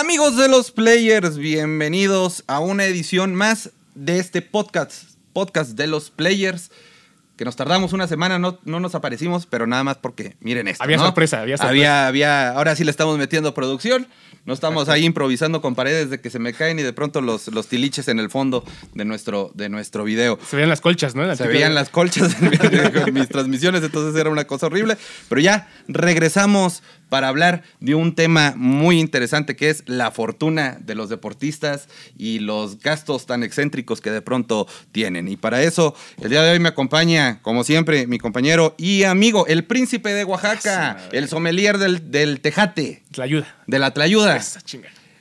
Amigos de los players, bienvenidos a una edición más de este podcast, podcast de los players. Que nos tardamos una semana, no, no nos aparecimos, pero nada más porque, miren esto. Había ¿no? sorpresa, había sorpresa. Había, había, ahora sí le estamos metiendo producción. No estamos ahí improvisando con paredes de que se me caen y de pronto los, los tiliches en el fondo de nuestro, de nuestro video. Se veían las colchas, ¿no? Se veían las colchas en mis transmisiones, entonces era una cosa horrible. Pero ya regresamos para hablar de un tema muy interesante que es la fortuna de los deportistas y los gastos tan excéntricos que de pronto tienen. Y para eso, el día de hoy me acompaña, como siempre, mi compañero y amigo, el príncipe de Oaxaca, el sommelier del, del Tejate, La ayuda. de la Tlayuda, Esa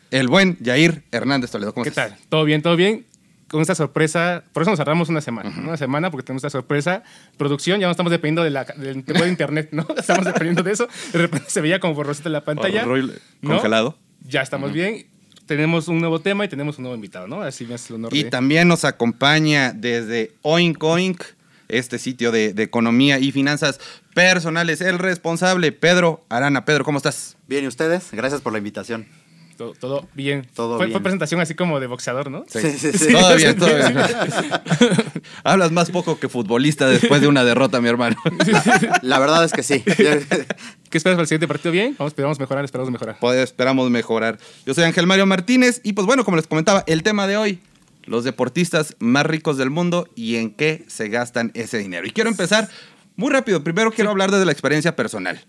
el buen Yair Hernández Toledo. ¿Cómo ¿Qué estás? tal? ¿Todo bien? ¿Todo bien? Con esta sorpresa, por eso nos tardamos una semana, ¿no? una semana porque tenemos esta sorpresa. Producción, ya no estamos dependiendo de la, del de internet, ¿no? Estamos dependiendo de eso. De repente se veía como borrosita en la pantalla. Horrible. ¿no? Congelado. Ya estamos bien. Tenemos un nuevo tema y tenemos un nuevo invitado, ¿no? Así me hace el honor Y de- también nos acompaña desde Oink Oink, este sitio de, de economía y finanzas personales, el responsable, Pedro Arana. Pedro, ¿cómo estás? Bien, ¿y ustedes? Gracias por la invitación. Todo, todo bien. Todo fue, bien. fue presentación así como de boxeador, ¿no? Sí, sí, sí. Todo bien, todo bien. Hablas más poco que futbolista después de una derrota, mi hermano. La verdad es que sí. ¿Qué esperas para el siguiente partido? Bien, vamos, esperamos mejorar, esperamos mejorar. Pues, esperamos mejorar. Yo soy Ángel Mario Martínez y pues bueno, como les comentaba, el tema de hoy, los deportistas más ricos del mundo y en qué se gastan ese dinero. Y quiero empezar muy rápido. Primero quiero hablar desde la experiencia personal.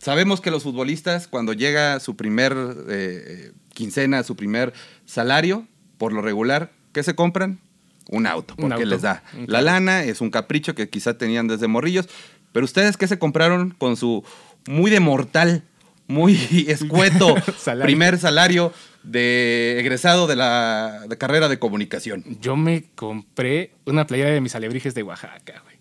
Sabemos que los futbolistas cuando llega su primer eh, quincena, su primer salario, por lo regular, ¿qué se compran? Un auto, Un porque auto, les da la lana, es un capricho que quizá tenían desde morrillos. Pero ustedes, ¿qué se compraron con su muy de mortal, muy escueto Salario. primer salario de egresado de la de carrera de comunicación? Yo me compré una playera de mis alebrijes de Oaxaca, güey.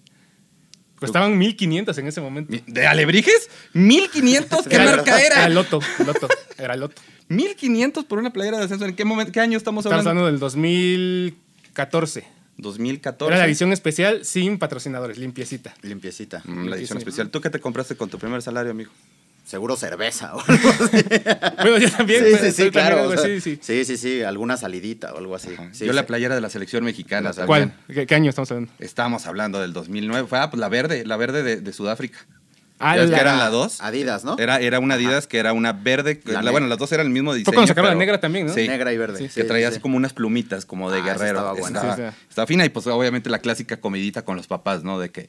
Costaban 1500 en ese momento. ¿De alebrijes? ¿1500? ¿Qué marca Era era? Loto, Loto, era Loto. 1500 por una playera de ascenso. ¿En qué momento, qué año estamos Estamos hablando? hablando del 2014. 2014. Era la edición especial sin patrocinadores, limpiecita. Limpiecita. Mm, la edición especial. ¿Tú qué te compraste con tu primer salario, amigo? Seguro cerveza o algo así. Bueno, yo también. Sí, sí, sí, claro. algo o sea, así, sí. sí, sí, sí, alguna salidita o algo así. Sí, Yo la playera de la selección mexicana también. ¿Cuál? ¿Qué, qué año estamos hablando? Estábamos hablando del 2009. Fue ah, pues la verde, la verde de, de Sudáfrica. Ah, ¿Ya ves la- que eran la dos? Adidas, ¿no? Era, era una Adidas que era una verde. La la- negra. bueno, las dos eran el mismo diseño. Fue cuando sacaron la negra también, ¿no? Sí. Negra y verde. Sí, que Sí, traía sí, como unas plumitas, como de Ah, guerrero. estaba buena. Estaba, Sí, sí. estaba fina y pues obviamente la clásica comidita con los papás, ¿no? De que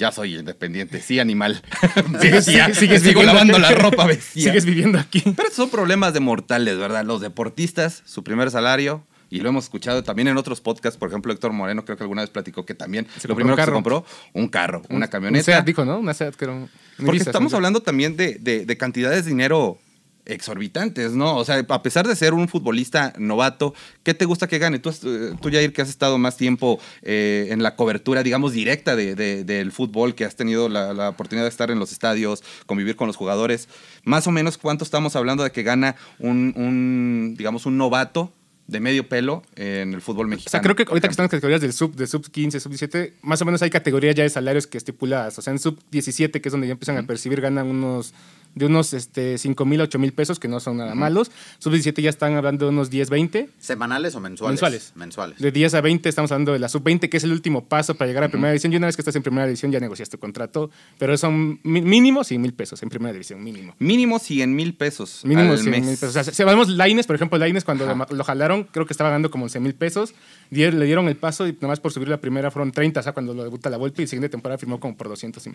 ya soy independiente, sí, animal. Sigues- Sí, ya, sigues- sigues sigo viviendo lavando aquí. la ropa, bestia. Sigues viviendo aquí. Pero estos son problemas de mortales, ¿verdad? Los deportistas, su primer salario, y lo hemos escuchado también en otros podcasts, por ejemplo, Héctor Moreno creo que alguna vez platicó que también Se lo primero un que se compró, un carro, una Un camioneta. Seat, dijo, ¿no? Una Seat que era un... un Porque Ibiza, estamos hablando también de, de- de cantidades de dinero exorbitantes, ¿no? O sea, a pesar de ser un futbolista novato, ¿qué te gusta que gane? Tú, eh, tú Jair, que has estado más tiempo eh, en la cobertura, digamos, directa de- de- del fútbol, que has tenido la, la oportunidad de estar en los estadios, convivir con los jugadores, más o menos, ¿cuánto estamos hablando de que gana un, un, digamos, un novato de medio pelo en el fútbol mexicano? O sea, creo que ahorita que están las categorías del sub, de sub 15, sub 17, más o menos hay categorías ya de salarios que estipuladas. O sea, en sub 17, que es donde ya empiezan a percibir, ganan unos de unos este, 5 mil, 8 mil pesos, que no son nada malos. Sub 17 ya están hablando de unos 10, 20. ¿Semanales o mensuales? Mensuales. Mensuales. De 10 a 20 estamos hablando de la sub 20, que es el último paso para llegar a primera división. Y una vez que estás en primera división ya negociaste tu contrato, pero son mínimo 100 mil pesos en primera división, mínimo. Mínimo 100 mil pesos Mínimo al 100 mes. mil pesos. O sea, si hablamos Laines, por ejemplo, Laines cuando Ajá. lo jalaron, creo que estaba ganando como 11 mil pesos. Le dieron el paso y nomás por subir la primera fueron 30, o sea, cuando lo debuta la Volpe y la siguiente temporada firmó como por 200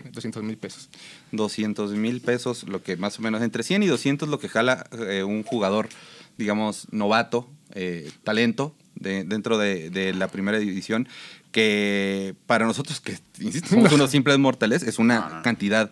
mil pesos. 200 mil pesos, lo que más o menos entre 100 y 200 lo que jala eh, un jugador, digamos, novato, eh, talento de- dentro de, de la primera división, que para nosotros, que insisto, somos unos simples mortales, es una cantidad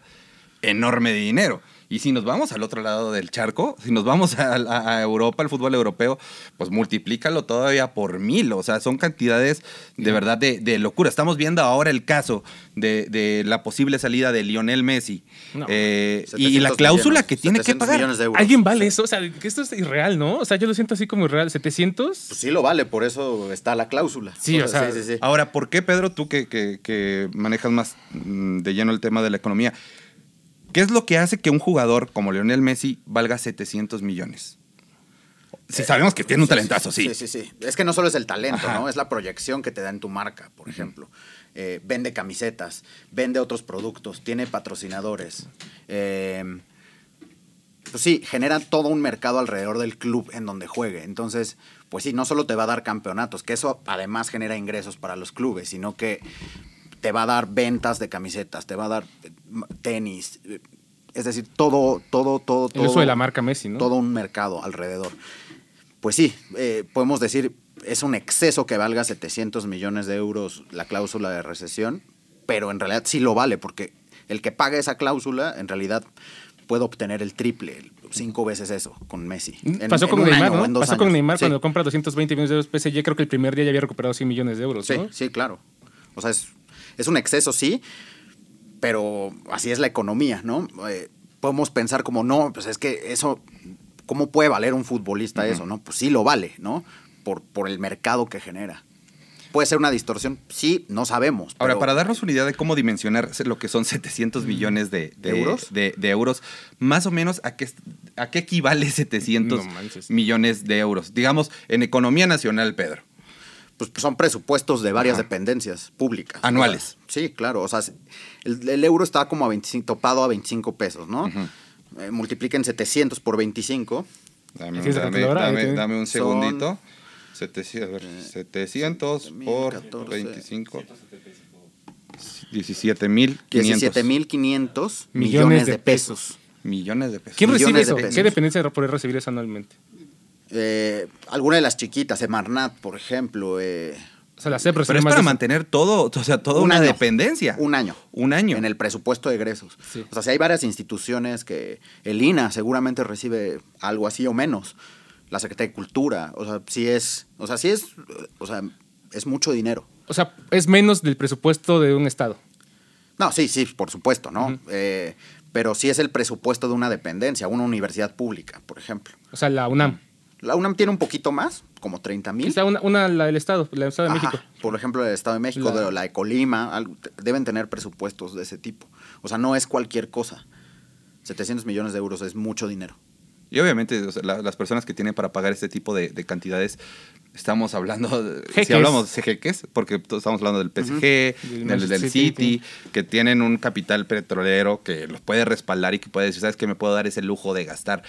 enorme de dinero. Y si nos vamos al otro lado del charco, si nos vamos a, a- a Europa, al fútbol europeo, pues multiplícalo todavía por mil. O sea, son cantidades de verdad de, de locura. Estamos viendo ahora el caso de, de la posible salida de Lionel Messi. No. Eh, y 700 la cláusula millones, que tiene que 700 pagar. millones de euros. ¿Alguien vale eso? O sea, que esto es irreal, ¿no? O sea, yo lo siento así como irreal. ¿700? Pues sí lo vale, por eso está la cláusula. Sí, o sea, sí, sí, sí. Ahora, ¿por qué, Pedro, tú que, que- que manejas más mm, de lleno el tema de la economía, qué es lo que hace que un jugador como Lionel Messi valga 700 millones? Sí, sabemos que tiene un talentazo, sí. Sí, sí, sí. Es que no solo es el talento, Ajá. ¿no? Es la proyección que te da en tu marca, por ejemplo. Eh, vende camisetas, vende otros productos, tiene patrocinadores. Eh, pues sí, genera todo un mercado alrededor del club en donde juegue. Entonces, pues sí, no solo te va a dar campeonatos, que eso además genera ingresos para los clubes, sino que te va a dar ventas de camisetas, te va a dar eh, tenis, eh, es decir, todo, todo, todo, El todo. uso de la marca Messi, ¿no? Todo un mercado alrededor. Pues sí, eh, podemos decir, es un exceso que valga 700 millones de euros la cláusula de recesión, pero en realidad sí lo vale, porque el que paga esa cláusula, en realidad puede obtener el triple, cinco veces eso con Messi. En- Pasó con Neymar, año ¿no? Pasó con. Neymar Sí. cuando compra 220 millones de euros PSG. Creo que el primer día ya había recuperado 100 millones de euros, Sí, ¿no? sí, claro. O sea, es, es un exceso, sí, pero así es la economía, ¿no? Eh, podemos pensar como, no, pues es que eso, ¿cómo puede valer un futbolista eso, no? Pues sí lo vale, ¿no? Por, por el mercado que genera. ¿Puede ser una distorsión? Sí, no sabemos. Ahora, pero- para darnos una idea de cómo dimensionar lo que son 700 millones de, de- ¿Euros? De, de euros, más o menos, ¿a qué, ¿a qué equivale 700 No manches. millones de euros? Digamos, en economía nacional, Pedro. Pues son presupuestos de varias Ajá. dependencias públicas. Anuales. Sí, claro. O sea, el, el euro está como a 25, topado a 25 pesos, ¿no? Eh, multipliquen 700 por 25. Dame, ¿Tienes la dame- un Son- segundito. 700, a ver, 700 por 14. 25. 17.500 17.500 Millones millones de de pesos. millones de pesos. ¿Quién recibe Millones de eso? pesos. ¿Qué dependencia podría recibir eso anualmente? Eh, alguna de las chiquitas, Emarnat, por ejemplo. eh, O sea, la CEP Pero es para de mantener todo, o sea, toda Un una año. dependencia. un año. Un año. En el presupuesto de egresos. Sí. O sea, si hay varias instituciones que el INA seguramente recibe algo así o menos. La Secretaría de Cultura. O sea, sí es. O sea, sí es. O sea, es mucho dinero. O sea, es menos del presupuesto de un estado. No, sí, sí, por supuesto, ¿no? Eh, pero sí es el presupuesto de una dependencia, una universidad pública, por ejemplo. O sea, la UNAM. La UNAM tiene un poquito más, como 30 mil. Una, una la del estado, la del Estado de Ajá, México. Por ejemplo, el Estado de México, La- de la de Colima, algo- deben tener presupuestos de ese tipo. O sea, no es cualquier cosa. 700 millones de euros es mucho dinero. Y obviamente o sea, la- las personas que tienen para pagar este tipo de, de cantidades, estamos hablando, de- si hablamos de jeques, porque estamos hablando del PSG, Del del, Manchester del City, City, que tienen un capital petrolero que los puede respaldar y que puede decir, ¿sabes qué? Me puedo dar ese lujo de gastar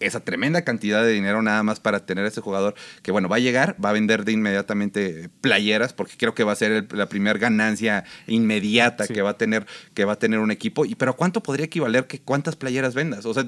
esa tremenda cantidad de dinero nada más para tener a ese jugador que, bueno, va a llegar, va a vender de inmediatamente playeras, porque creo que va a ser el- la primera ganancia inmediata Sí. que va a tener que va a tener un equipo. Y pero ¿cuánto podría equivaler que cuántas playeras vendas? O sea,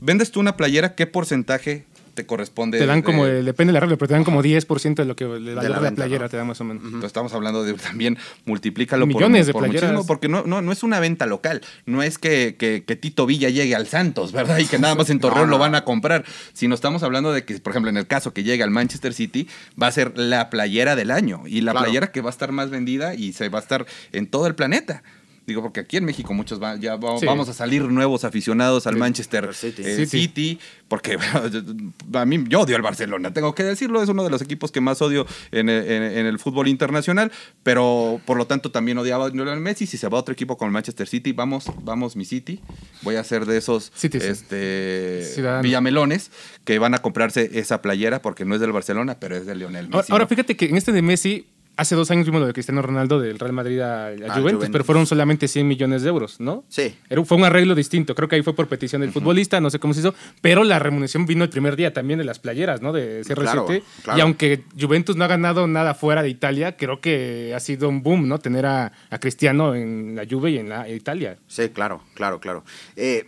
vendes tú una playera, ¿qué porcentaje te corresponde? Te dan de- como, depende de la regla, pero te dan como 10% de lo que el valor de la, venta, playera ¿no? te da más o menos. Entonces, estamos hablando de también multiplícalo Millones por, de por playeras. porque no, no, no es una venta local. No es que, que- que Tito Villa llegue al Santos, ¿verdad? Y que nada más en Torreón No, lo van a comprar. Sino estamos hablando de que, por ejemplo, en el caso que llegue al Manchester City, va a ser la playera del año. Y la Claro. playera que va a estar más vendida y se va a estar en todo el planeta. Digo, porque aquí en México muchos va- ya va- Sí. vamos a salir nuevos aficionados al Sí, Manchester City. eh, City. City, porque bueno, a mí yo odio al Barcelona, tengo que decirlo, es uno de los equipos que más odio en, el- en- en el fútbol internacional, pero por lo tanto también odiaba a Lionel Messi, si se va a otro equipo como el Manchester City, vamos, vamos mi City, voy a ser de esos City, sí. este, Ciudadano. villamelones que van a comprarse esa playera porque no es del Barcelona, pero es de Lionel Messi. Ahora, ahora, ¿no? fíjate que en este de Messi, hace dos años vimos lo de Cristiano Ronaldo del Real Madrid a, a Ah, Juventus, Juventus. pero fueron solamente 100 millones de euros, ¿no? Sí. Era- fue un arreglo distinto, creo que ahí fue por petición del futbolista, no sé cómo se hizo, pero la remuneración vino el primer día también de las playeras, ¿no? De CR7. Claro, claro. Y aunque Juventus no ha ganado nada fuera de Italia, creo que ha sido un boom, ¿no? Tener a, a Cristiano en la Juve y en la Italia. Sí, claro, claro, claro. Eh,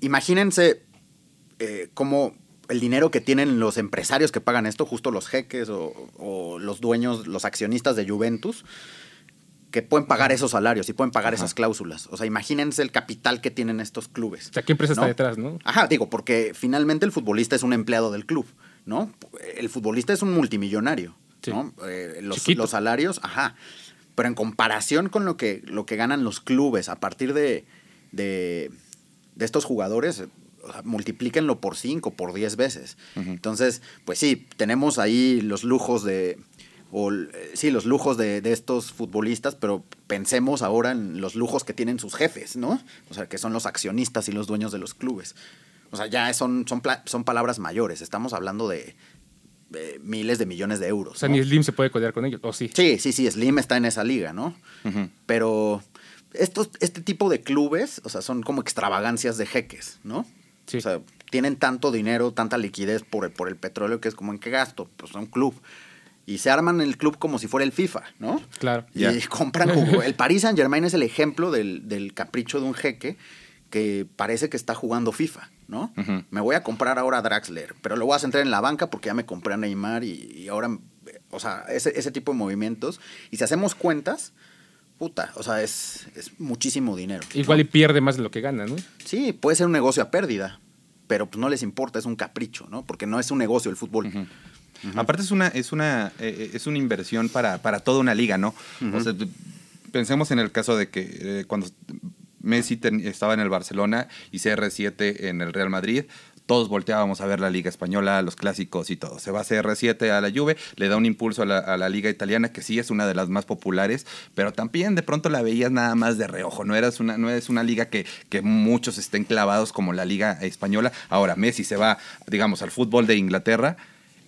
imagínense eh, cómo el dinero que tienen los empresarios que pagan esto, justo los jeques o, o los dueños, los accionistas de Juventus, que pueden pagar esos salarios y pueden pagar esas cláusulas. O sea, imagínense el capital que tienen estos clubes. O sea, ¿qué empresa está detrás, no? Ajá, digo, porque finalmente el futbolista es un empleado del club, ¿no? El futbolista es un multimillonario, Sí. ¿no? Eh, los, salarios, ajá. Pero en comparación con lo que, lo que ganan los clubes a partir de, de, de estos jugadores, o sea, multiplíquenlo por 5, por 10 veces. Entonces, pues sí, tenemos ahí los lujos de... O, eh, sí, los lujos de, de estos futbolistas, pero pensemos ahora en los lujos que tienen sus jefes, ¿no? O sea, que son los accionistas y los dueños de los clubes. O sea, ya son, son, son palabras mayores. Estamos hablando de miles de millones de euros. O sea, ¿no? ni Slim se puede codear con ellos, ¿o sí? Sí, sí, sí, Slim está en esa liga, ¿no? Pero estos, este tipo de clubes, o sea, son como extravagancias de jeques, ¿no? Sí. O sea, tienen tanto dinero, tanta liquidez por el, por el petróleo que es como en qué gasto, pues son club. Y se arman el club como si fuera el FIFA, ¿no? Claro. Y Ya. compran jugo- El Paris Saint Germain es el ejemplo del, del capricho de un jeque que parece que está jugando FIFA, ¿no? Ujú. Me voy a comprar ahora a Draxler, pero lo voy a centrar en la banca porque ya me compré a Neymar y, y ahora, o sea, ese, ese tipo de movimientos. Y si hacemos cuentas, puta, o sea, es, es muchísimo dinero. ¿no? Igual y pierde más de lo que gana, ¿no? Sí, puede ser un negocio a pérdida, pero pues no les importa, es un capricho, ¿no? Porque no es un negocio el fútbol. Aparte es una, es una, eh, es una inversión para, para toda una liga, ¿no? O sea, pensemos en el caso de que eh, cuando Messi ten- estaba en el Barcelona y CR7 en el Real Madrid, todos volteábamos a ver la liga española, los clásicos y todo. Se va CR7 a la Juve, le da un impulso a la, a la liga italiana, que sí es una de las más populares, pero también de pronto la veías nada más de reojo. No, eras una, no es una liga que, que muchos estén clavados como la liga española. Ahora, Messi se va, digamos, al fútbol de Inglaterra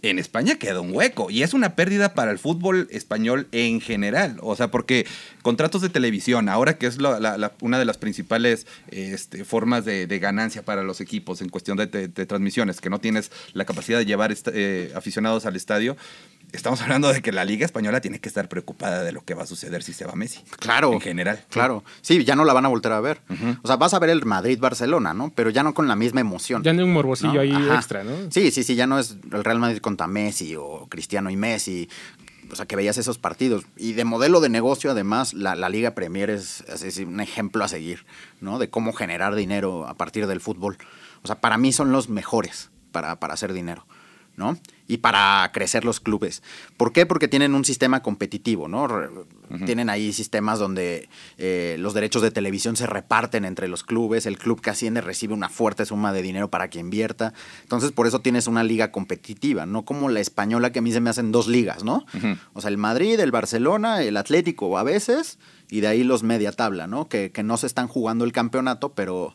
en España queda un hueco y es una pérdida para el fútbol español en general. O sea, porque contratos de televisión, ahora que es la- una de las principales este, formas de, ganancia para los equipos en cuestión de, transmisiones, que no tienes la capacidad de llevar eh, aficionados al estadio, estamos hablando de que la Liga Española tiene que estar preocupada de lo que va a suceder si se va Messi. Claro. En general. Claro. Sí, ya no la van a volver a ver. O sea, vas a ver el Madrid-Barcelona, ¿no? Pero ya no con la misma emoción. Ya no hay un morbosillo ¿no? ahí Ajá. extra, ¿no? Sí, sí, sí, ya no es el Real Madrid contra Messi o Cristiano y Messi. O sea, que veías esos partidos. Y de modelo de negocio, además, la, la Liga Premier es, es un ejemplo a seguir, ¿no? De cómo generar dinero a partir del fútbol. O sea, para mí son los mejores para, para hacer dinero, ¿no? Y para crecer los clubes. ¿Por qué? Porque tienen un sistema competitivo, ¿no? Tienen ahí sistemas donde eh, los derechos de televisión se reparten entre los clubes, el club que asciende recibe una fuerte suma de dinero para que invierta. Entonces, por eso tienes una liga competitiva, no como la española que a mí se me hacen dos ligas, ¿no? O sea, el Madrid, el Barcelona, el Atlético a veces, y de ahí los media tabla, ¿no? Que, que no se están jugando el campeonato, pero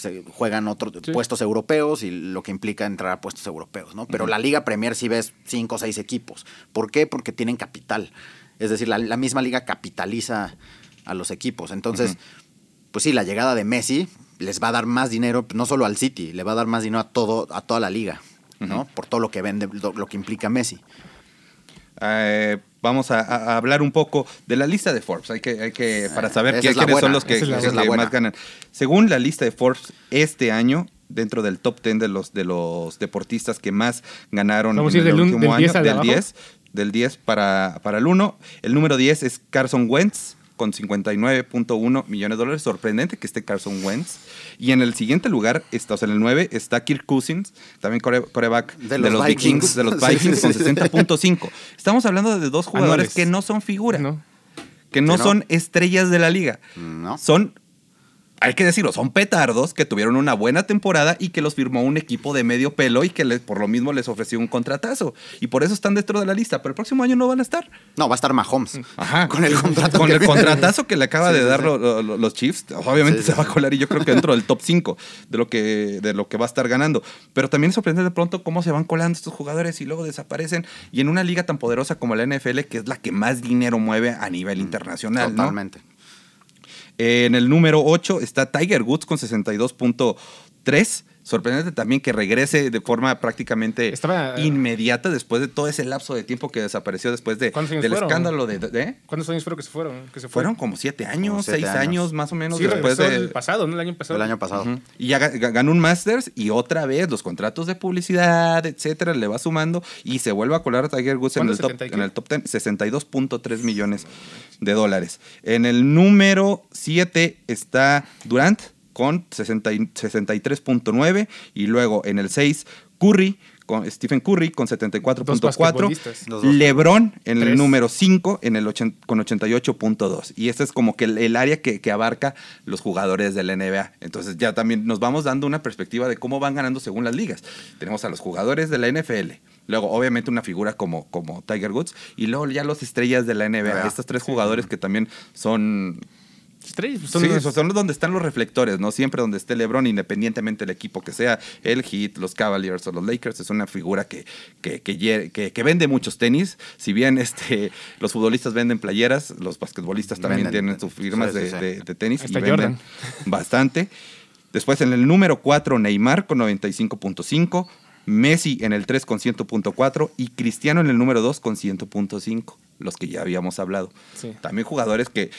se juegan otros Sí. puestos europeos y lo que implica entrar a puestos europeos, ¿no? Pero la Liga Premier sí ves cinco o seis equipos. ¿Por qué? Porque tienen capital. Es decir, la, la misma liga capitaliza a los equipos. Entonces, pues sí, la llegada de Messi les va a dar más dinero, no solo al City, le va a dar más dinero a todo, a toda la liga, ¿no? Por todo lo que vende, lo, lo que implica Messi. Eh, vamos a, a hablar un poco de la lista de Forbes. Hay que, hay que para saber la quiénes son buena, los que, es los que más ganan. Según la lista de Forbes, este año, dentro del top 10 de los, de los deportistas que más ganaron Vamos en el del último del 10 año, al de del abajo. 10, del 10 para, para el 1. El número 10 es Carson Wentz con 59.1 millones de dólares. Sorprendente que esté Carson Wentz. Y en el siguiente lugar, está, o sea, en el 9, está Kirk Cousins, también core- coreback de, De los, Vikings, Vikings. de los Sí, Vikings sí, con sí. 60.5. Estamos hablando de dos jugadores Anuales. que no son figura, ¿No? que no, Que no. son estrellas de la liga. ¿No? Son, hay que decirlo, son petardos que tuvieron una buena temporada y que los firmó un equipo de medio pelo y que les- por lo mismo les ofreció un contratazo. Y por eso están dentro de la lista, pero el próximo año no van a estar. No, va a estar Mahomes. Ajá. Con el contrato. Con el contratazo que le acaba Sí, de sí, dar sí. lo- lo- lo- los Chiefs, obviamente se va a colar y yo creo que dentro del top 5 de lo que de lo que va a estar ganando. Pero también es sorprendente de pronto cómo se van colando estos jugadores y luego desaparecen. Y en una liga tan poderosa como la NFL, que es la que más dinero mueve a nivel internacional, ¿no? Totalmente. En el número 8 está Tiger Woods con 62.3. Sorprendente también que regrese de forma prácticamente Estaba- inmediata después de todo ese lapso de tiempo que desapareció después de, ¿Cuántos años del fueron? escándalo de, de- de- ¿Cuántos años fueron que se fueron? Que se Fueron como siete años, Como siete seis años. años. más o menos Sí, después regresó de... el pasado, ¿no? El año pasado. El año pasado. Y ya ga- ga- ganó un Masters y otra vez los contratos de publicidad, etcétera, le va sumando y se vuelve a colar a Tiger Woods en el, top, 70 y qué? en el top 10, 62.3 millones de dólares. En el número 7 está Durant con 60 y- 63.9 y luego en el 6 Curry con Stephen Curry con Dos 74.4 basquetbolistas. Los dos. LeBron en el Tres. número 5 en el con 88.2. Y este es como que el, el área que, que abarca los jugadores de la NBA. Entonces ya también nos vamos dando una perspectiva de cómo van ganando según las ligas. Tenemos a los jugadores de la NFL. Luego, obviamente, una figura como, como Tiger Woods. Y luego ya los estrellas de la NBA. NBA. Estos tres jugadores que también son Estrellas, pues, son sí, esos son donde están los reflectores, ¿no? Siempre donde esté LeBron, independientemente del equipo que sea, el Heat, los Cavaliers o los Lakers, es una figura que, que, que, lle- que- que vende muchos tenis. Si bien este, los futbolistas venden playeras, los basquetbolistas también Venden. tienen sus firmas Sí, sí, de, sí. de- de tenis Hasta y venden Jordan. bastante. Después en el número 4, Neymar con 95.5. Messi en el 3 con 100.4 y Cristiano en el número 2 con 100.5, los que ya habíamos hablado. También jugadores que...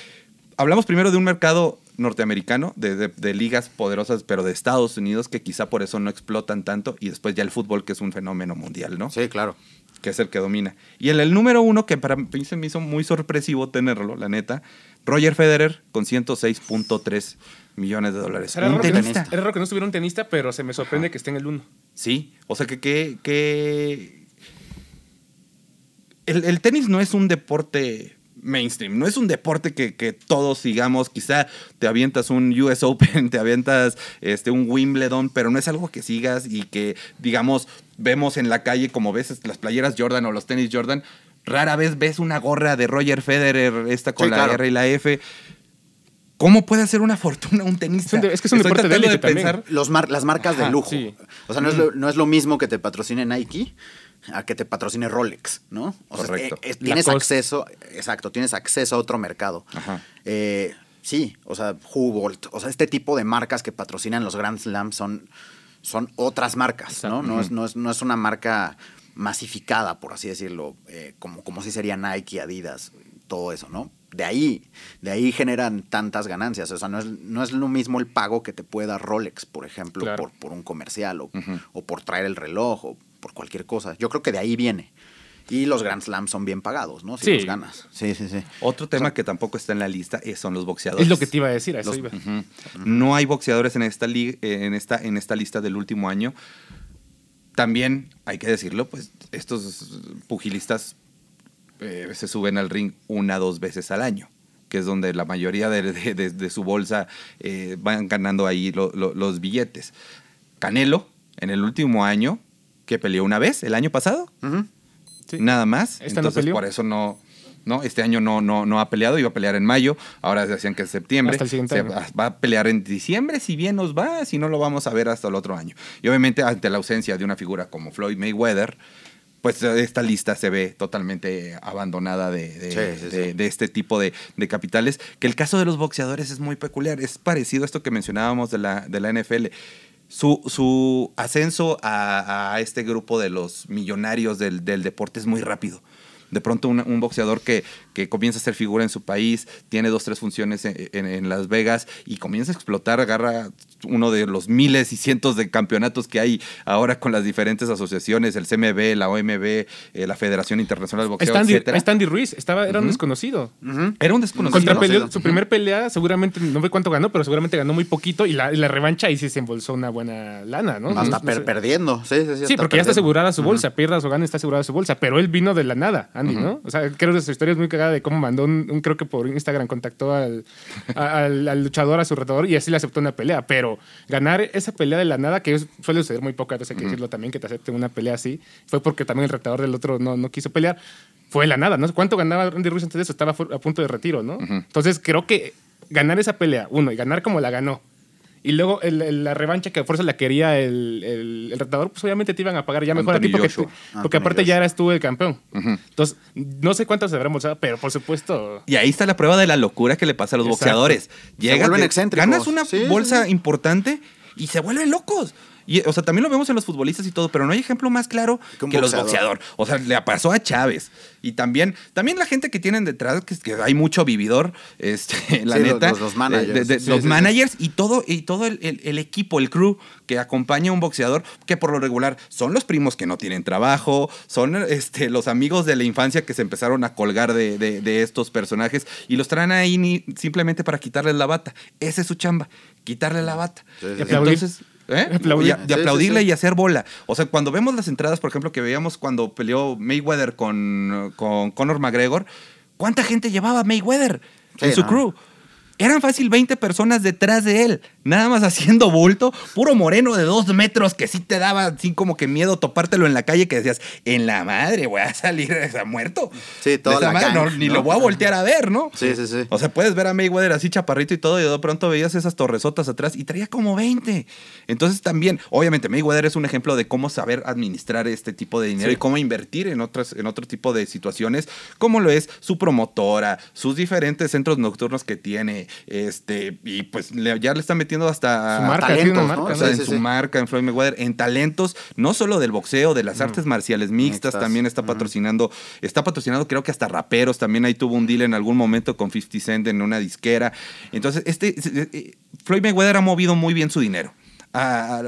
Hablamos primero de un mercado norteamericano, de, de- de ligas poderosas, pero de Estados Unidos, que quizá por eso no explotan tanto, y después ya el fútbol, que es un fenómeno mundial, ¿no? Sí, claro. Que es el que domina. Y en el número uno, que para mí se me hizo muy sorpresivo tenerlo, la neta, Roger Federer con 106.3 millones de dólares. Era Un raro, que no, tenista. era raro que no estuviera un tenista, pero se me sorprende que esté en el 1. Sí, o sea que, que, que- El, el tenis no es un deporte mainstream, no es un deporte que, que todos sigamos, quizá te avientas un US Open, te avientas este, un Wimbledon, pero no es algo que sigas y que, digamos, vemos en la calle como ves las playeras Jordan o los tenis Jordan, rara vez ves una gorra de Roger Federer, esta con Sí, la claro. R y la F. ¿Cómo puede hacer una fortuna un tenista? Es de- que es un Estoy deporte de élite también. Los mar- las marcas Ajá, de lujo. sí. O sea, no es, lo, no es lo mismo que te patrocine Nike a que te patrocine Rolex, ¿no? O sea, eh, eh, tienes acceso, exacto, tienes acceso a otro mercado. Ajá. Eh, sí, o sea, Hubolt, o sea, este tipo de marcas que patrocinan los Grand Slams son, son otras marcas, ¿no? No, es, no, es, no es una marca masificada, por así decirlo, eh, como, como si sería Nike, Adidas, todo eso, ¿no? De ahí, de ahí generan tantas ganancias. O sea, no es, no es lo mismo el pago que te puede dar Rolex, por ejemplo, Claro. por, por un comercial o, o por traer el reloj o por cualquier cosa. Yo creo que de ahí viene. Y los Grand Slams son bien pagados, ¿no? Si Sí. los ganas. Sí, sí, sí. Otro tema que tampoco está en la lista son los boxeadores. Es lo que te iba a decir, a eso Los- iba. Ujú. No hay boxeadores en esta, li- eh, en, esta, en esta lista del último año. También, hay que decirlo, pues estos pugilistas eh, se suben al ring una dos veces al año, que es donde la mayoría de, de- de- de su bolsa eh, van ganando ahí lo- lo- los billetes. Canelo, en el último año, que peleó una vez, el año pasado. Sí. nada más. Esta Entonces, por eso no, no, este año no, no, no ha peleado, iba a pelear en mayo, ahora decían que es septiembre. Hasta el siguiente Se año. va- va a pelear en diciembre, si bien nos va, si no lo vamos a ver hasta el otro año. Y obviamente, ante la ausencia de una figura como Floyd Mayweather, pues esta lista se ve totalmente abandonada de, de- Sí, sí, de- sí. de este tipo de, de capitales. Que el caso de los boxeadores es muy peculiar. Es parecido a esto que mencionábamos de la, de la NFL. Su, su ascenso a, a este grupo de los millonarios del, del deporte es muy rápido. De pronto un, un boxeador que, que comienza a ser figura en su país, tiene dos, tres funciones en, en- en Las Vegas y comienza a explotar, agarra uno de los miles y cientos de campeonatos que hay ahora con las diferentes asociaciones, el CMB, la OMB, eh, la Federación Internacional de Boxeo, Está Andy, etcétera. está Andy Ruiz, estaba, era un desconocido. Era un desconocido. Contra Sí, peleó- conocido. su primer pelea, seguramente, no sé cuánto ganó, pero seguramente ganó muy poquito. Y la, y la revancha ahí sí se embolsó una buena lana, ¿no? Hasta No- no per- sé. perdiendo. Sí, sí, sí. Sí, porque ya está asegurada su bolsa, pierdas o ganes, está asegurada su bolsa, pero él vino de la nada, Andy, ¿no? O sea, creo que su historia es muy cagada de cómo mandó un, un- creo que por Instagram contactó al, al luchador, a su retador, y así le aceptó una pelea, pero ganar esa pelea de la nada, que suele suceder muy pocas veces, hay que decirlo también, que te acepten una pelea así, fue porque también el retador del otro no, no quiso pelear, fue de la nada, ¿no? ¿Cuánto ganaba Andy Ruiz antes de eso? Estaba a punto de retiro, ¿no? Entonces creo que ganar esa pelea, uno, y ganar como la ganó, y luego el- el- la revancha que a fuerza la quería el, el, el retador, pues obviamente te iban a pagar ya mejor a ti Anthony porque, Anthony porque aparte Joshua. ya eras tú el campeón. Entonces, no sé cuántos se habrán bolsado, pero por supuesto. Y ahí está la prueba de la locura que le pasa a los Exacto. boxeadores. vuelven excéntricos. Ganas una Sí, sí, bolsa sí. importante y se vuelven locos. Y, o sea, también lo vemos en los futbolistas y todo, pero no hay ejemplo más claro Que los boxeador. boxeadores. O sea, le pasó a Chávez. Y también, también la gente que tienen detrás, que, hay mucho vividor, este, la Sí, neta. los- los managers. de- de- Sí, los sí, sí. managers y todo, y todo el, el- el equipo, el crew que acompaña a un boxeador, que por lo regular son los primos que no tienen trabajo, son este, los amigos de la infancia que se empezaron a colgar de, de- de estos personajes y los traen ahí ni- simplemente para quitarles la bata. Esa es su chamba, quitarle la bata. Entonces, ¿eh? Aplaudir. Y a- de Sí, sí, aplaudirle sí. y hacer bola. O sea, cuando vemos las entradas, por ejemplo, que veíamos cuando peleó Mayweather con, con Conor McGregor, ¿cuánta gente llevaba Mayweather Sí, en su no. crew? Eran fácil 20 personas detrás de él, nada más haciendo bulto, puro moreno de dos metros que sí te daba así como que miedo topártelo en la calle que decías, en la madre voy a salir está muerto. Sí, toda De esa la madre, no, Ni ¿no? lo voy a voltear a ver, ¿no? Sí, sí, sí. O sea, puedes ver a Mayweather así chaparrito y todo, y de pronto veías esas torresotas atrás y traía como 20. Entonces también, obviamente, Mayweather es un ejemplo de cómo saber administrar este tipo de dinero Sí. y cómo invertir en otras, en otro tipo de situaciones, como lo es su promotora, sus diferentes centros nocturnos que tiene, este, y pues ya le está metiendo hasta Su marca, talentos, tiene una ¿no? marca. o sea, Sí, en sí, su marca, en Floyd Mayweather, en talentos, no solo del boxeo, de las artes marciales mixtas, Mixtas. también está patrocinando, está patrocinando creo que hasta raperos, también ahí tuvo un deal en algún momento con 50 Cent en una disquera. Entonces, este, eh, Floyd Mayweather ha movido muy bien su dinero.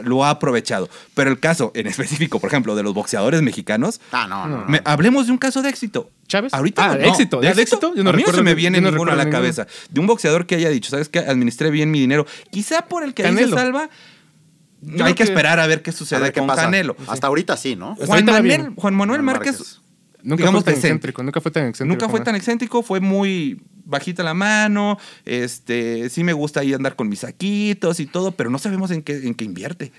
Lo ha aprovechado. Pero el caso en específico, por ejemplo, de los boxeadores mexicanos, Ah, no, no. no. me- hablemos de un caso de éxito. ¿Chávez? Ahorita Ah, no, de éxito, ¿De éxito? éxito, yo no a mí no se recuerdo me viene yo no ninguno a la ninguno. cabeza. De un boxeador que haya dicho, ¿sabes qué? Administré bien mi dinero. Quizá por el que ahí se salva. Yo hay que, que- esperar a ver qué sucede ver qué con pasa. Canelo. Hasta ahorita sí, ¿no? Juan Manuel. Juan Manuel Márquez. Nunca digamos, fue tan excéntrico, nunca fue tan excéntrico. Nunca fue tan excéntrico, fue muy bajita la mano, este, sí me gusta ahí andar con mis saquitos y todo, pero no sabemos en qué, en qué invierte.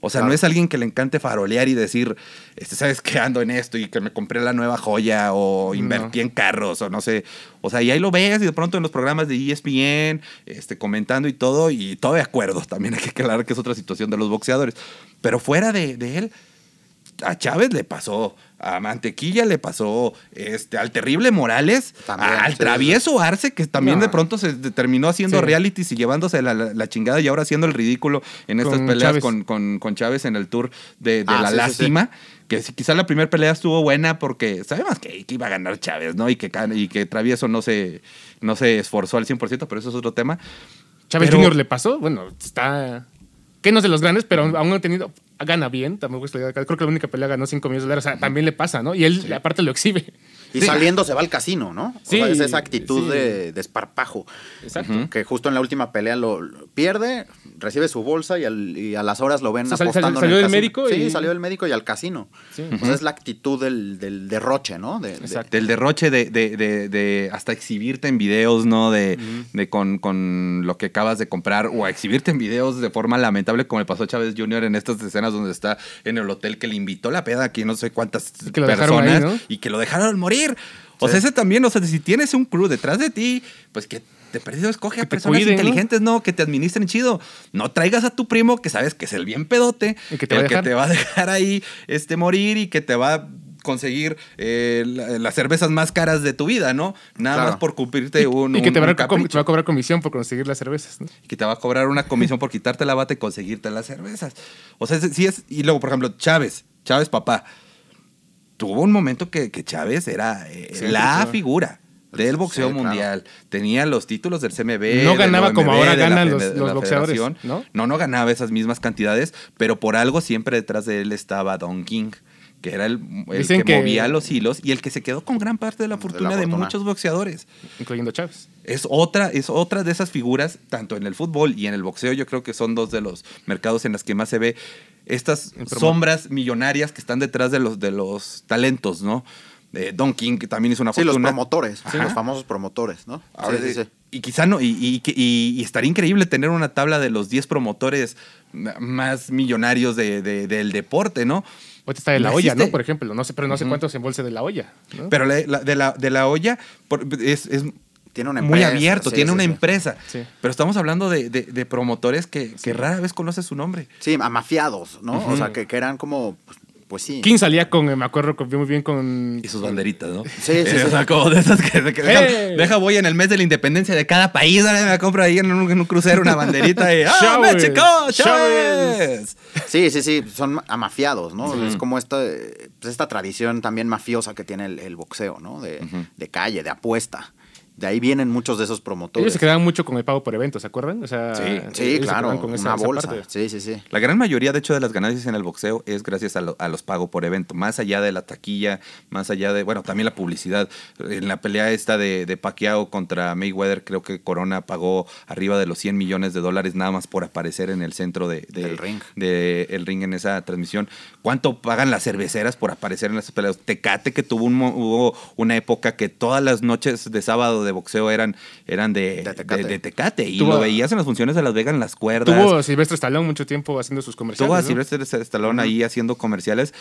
O sea, Claro. no es alguien que le encante farolear y decir, este, ¿sabes qué? Ando en esto y que me compré la nueva joya o invertí No. en carros o no sé. O sea, y ahí lo ves y de pronto en los programas de ESPN, este, comentando y todo, y todo de acuerdo. También hay que aclarar que es otra situación de los boxeadores. Pero fuera de, de él, a Chávez le pasó, a Mantequilla le pasó, este, al terrible Morales, También, al sí, travieso Arce, que también No. de pronto se terminó haciendo Sí. realities y llevándose la, la- la chingada y ahora haciendo el ridículo en estas Con peleas Chávez. con, con, con Chávez en el tour de, de Ah, la sí, lástima. Que quizá la primera pelea estuvo buena porque sabemos que, que iba a ganar Chávez, ¿no? Y que, y que Travieso no se, no se esforzó al 100%, pero eso es otro tema. Chávez Jr. le pasó, bueno, está. Que no es de los grandes, pero aún ha tenido. Gana bien, tampoco es la- creo que la única pelea ganó 5 millones de dólares. O sea, también le pasa, ¿no? Y él, aparte, lo exhibe. Y Sí. saliendo se va al casino, ¿no? O Sí, sea, es esa actitud sí. de desparpajo. Exacto. Que justo en la última pelea lo, lo pierde, recibe su bolsa y, al- y a las horas lo ven O sea, sal- apostando salió en el del médico Sí, y- salió del médico y al casino. Sí. O sea, es la actitud del, del derroche, ¿no? De, de- Exacto. Del derroche de, de- de- de hasta exhibirte en videos, ¿no? De, de con, con lo que acabas de comprar o a exhibirte en videos de forma lamentable como le pasó a Chávez Jr. en estas escenas donde está en el hotel que le invitó la peda aquí no sé cuántas personas ahí, ¿no? y que lo dejaron morir. O Sí. sea, ese también, o sea, si tienes un crew detrás de ti, pues que te perdido escoge a personas inteligentes, ¿no? Que te administren chido. No traigas a tu primo que sabes que es el bien pedote, Y que te el va a que dejar. te va a dejar ahí este, morir y que te va a conseguir eh, la- las cervezas más caras de tu vida, ¿no? Nada Claro. más por cumplirte un, y que un- te va, a, com- capricho. te va a cobrar comisión por conseguir las cervezas. ¿no? que te va a cobrar una comisión por quitarte la bata y conseguirte las cervezas. O sea, sí es. Y luego, por ejemplo, Chávez, Chávez papá. Tuvo un momento que, que Chávez era eh, Sí, la sí. figura del Sí, boxeo claro. mundial. Tenía los títulos del CMB. No ganaba como ahora ganan los- los boxeadores. ¿no? no, no ganaba esas mismas cantidades, pero por algo siempre detrás de él estaba Don King. Que era el, el Dicen que, que- movía los hilos y el que se quedó con gran parte de la fortuna de, fortuna. muchos boxeadores Incluyendo Chávez. es otra, es otra de esas figuras, tanto en el fútbol y en el boxeo, yo creo que son dos de los mercados en las que más se ve estas sombras millonarias que están detrás de los, de los talentos, ¿no? Eh, Don King, que también hizo una Sí, los fortuna. promotores, Ajá. los famosos promotores, ¿no? Sí, sí, sí. Y quizá no, y, y- y- y estaría increíble tener una tabla de los 10 promotores más millonarios de- de- del deporte, ¿no? Ahorita está de la No olla, existe. ¿no? Por ejemplo. No sé, pero no sé Ujú. cuántos se embolse de la olla. ¿no? Pero la- la- de, la, de la olla por- es, es Tiene una muy abierto, sí, tiene sí, una sí. empresa. Pero estamos hablando de, de- de promotores que, que rara vez conoces su nombre. Sí, a mafiados, ¿no? O sea, que, que eran como, pues, pues sí. King salía con, me acuerdo con- muy bien con. Y sus banderitas, ¿no? Sí, sí, Eh, sí. O sea, como de esas que, de que deja, ¡Eh! deja, voy en el mes de la independencia de cada país, ahora me compro ahí en un, en un crucero una banderita y ¡Ah, Chávez! México! ¡Chávez! Sí, sí, sí, son amafiados, ¿no? Es como esta, pues, esta tradición también mafiosa que tiene el, el boxeo, ¿no? De calle, de apuesta. De ahí vienen muchos de esos promotores. Ellos se quedaban mucho con el pago por evento, ¿se acuerdan? O sea, Sí, Sí, claro, con esa- una esa bolsa. parte. Sí, sí, sí. La gran mayoría, de hecho, de las ganancias en el boxeo es gracias a, lo- a los pagos por evento. Más allá de la taquilla, más allá de, bueno, también la publicidad. En la pelea esta de, de Pacquiao contra Mayweather, creo que Corona pagó arriba de los 100 millones de dólares nada más por aparecer en el centro de, de- Del ring. de el ring en esa transmisión. ¿Cuánto pagan las cerveceras por aparecer en esas peleas? Tecate, que tuvo un hubo una época que todas las noches de sábado de boxeo eran, eran de, De Tecate. de- de Tecate. Y Tuvo- lo veías en las funciones de Las Vegas en las cuerdas. Tuvo Silvestre Stallone mucho tiempo haciendo sus comerciales. Tuvo a ¿no? Sylvester Stallone ahí haciendo comerciales.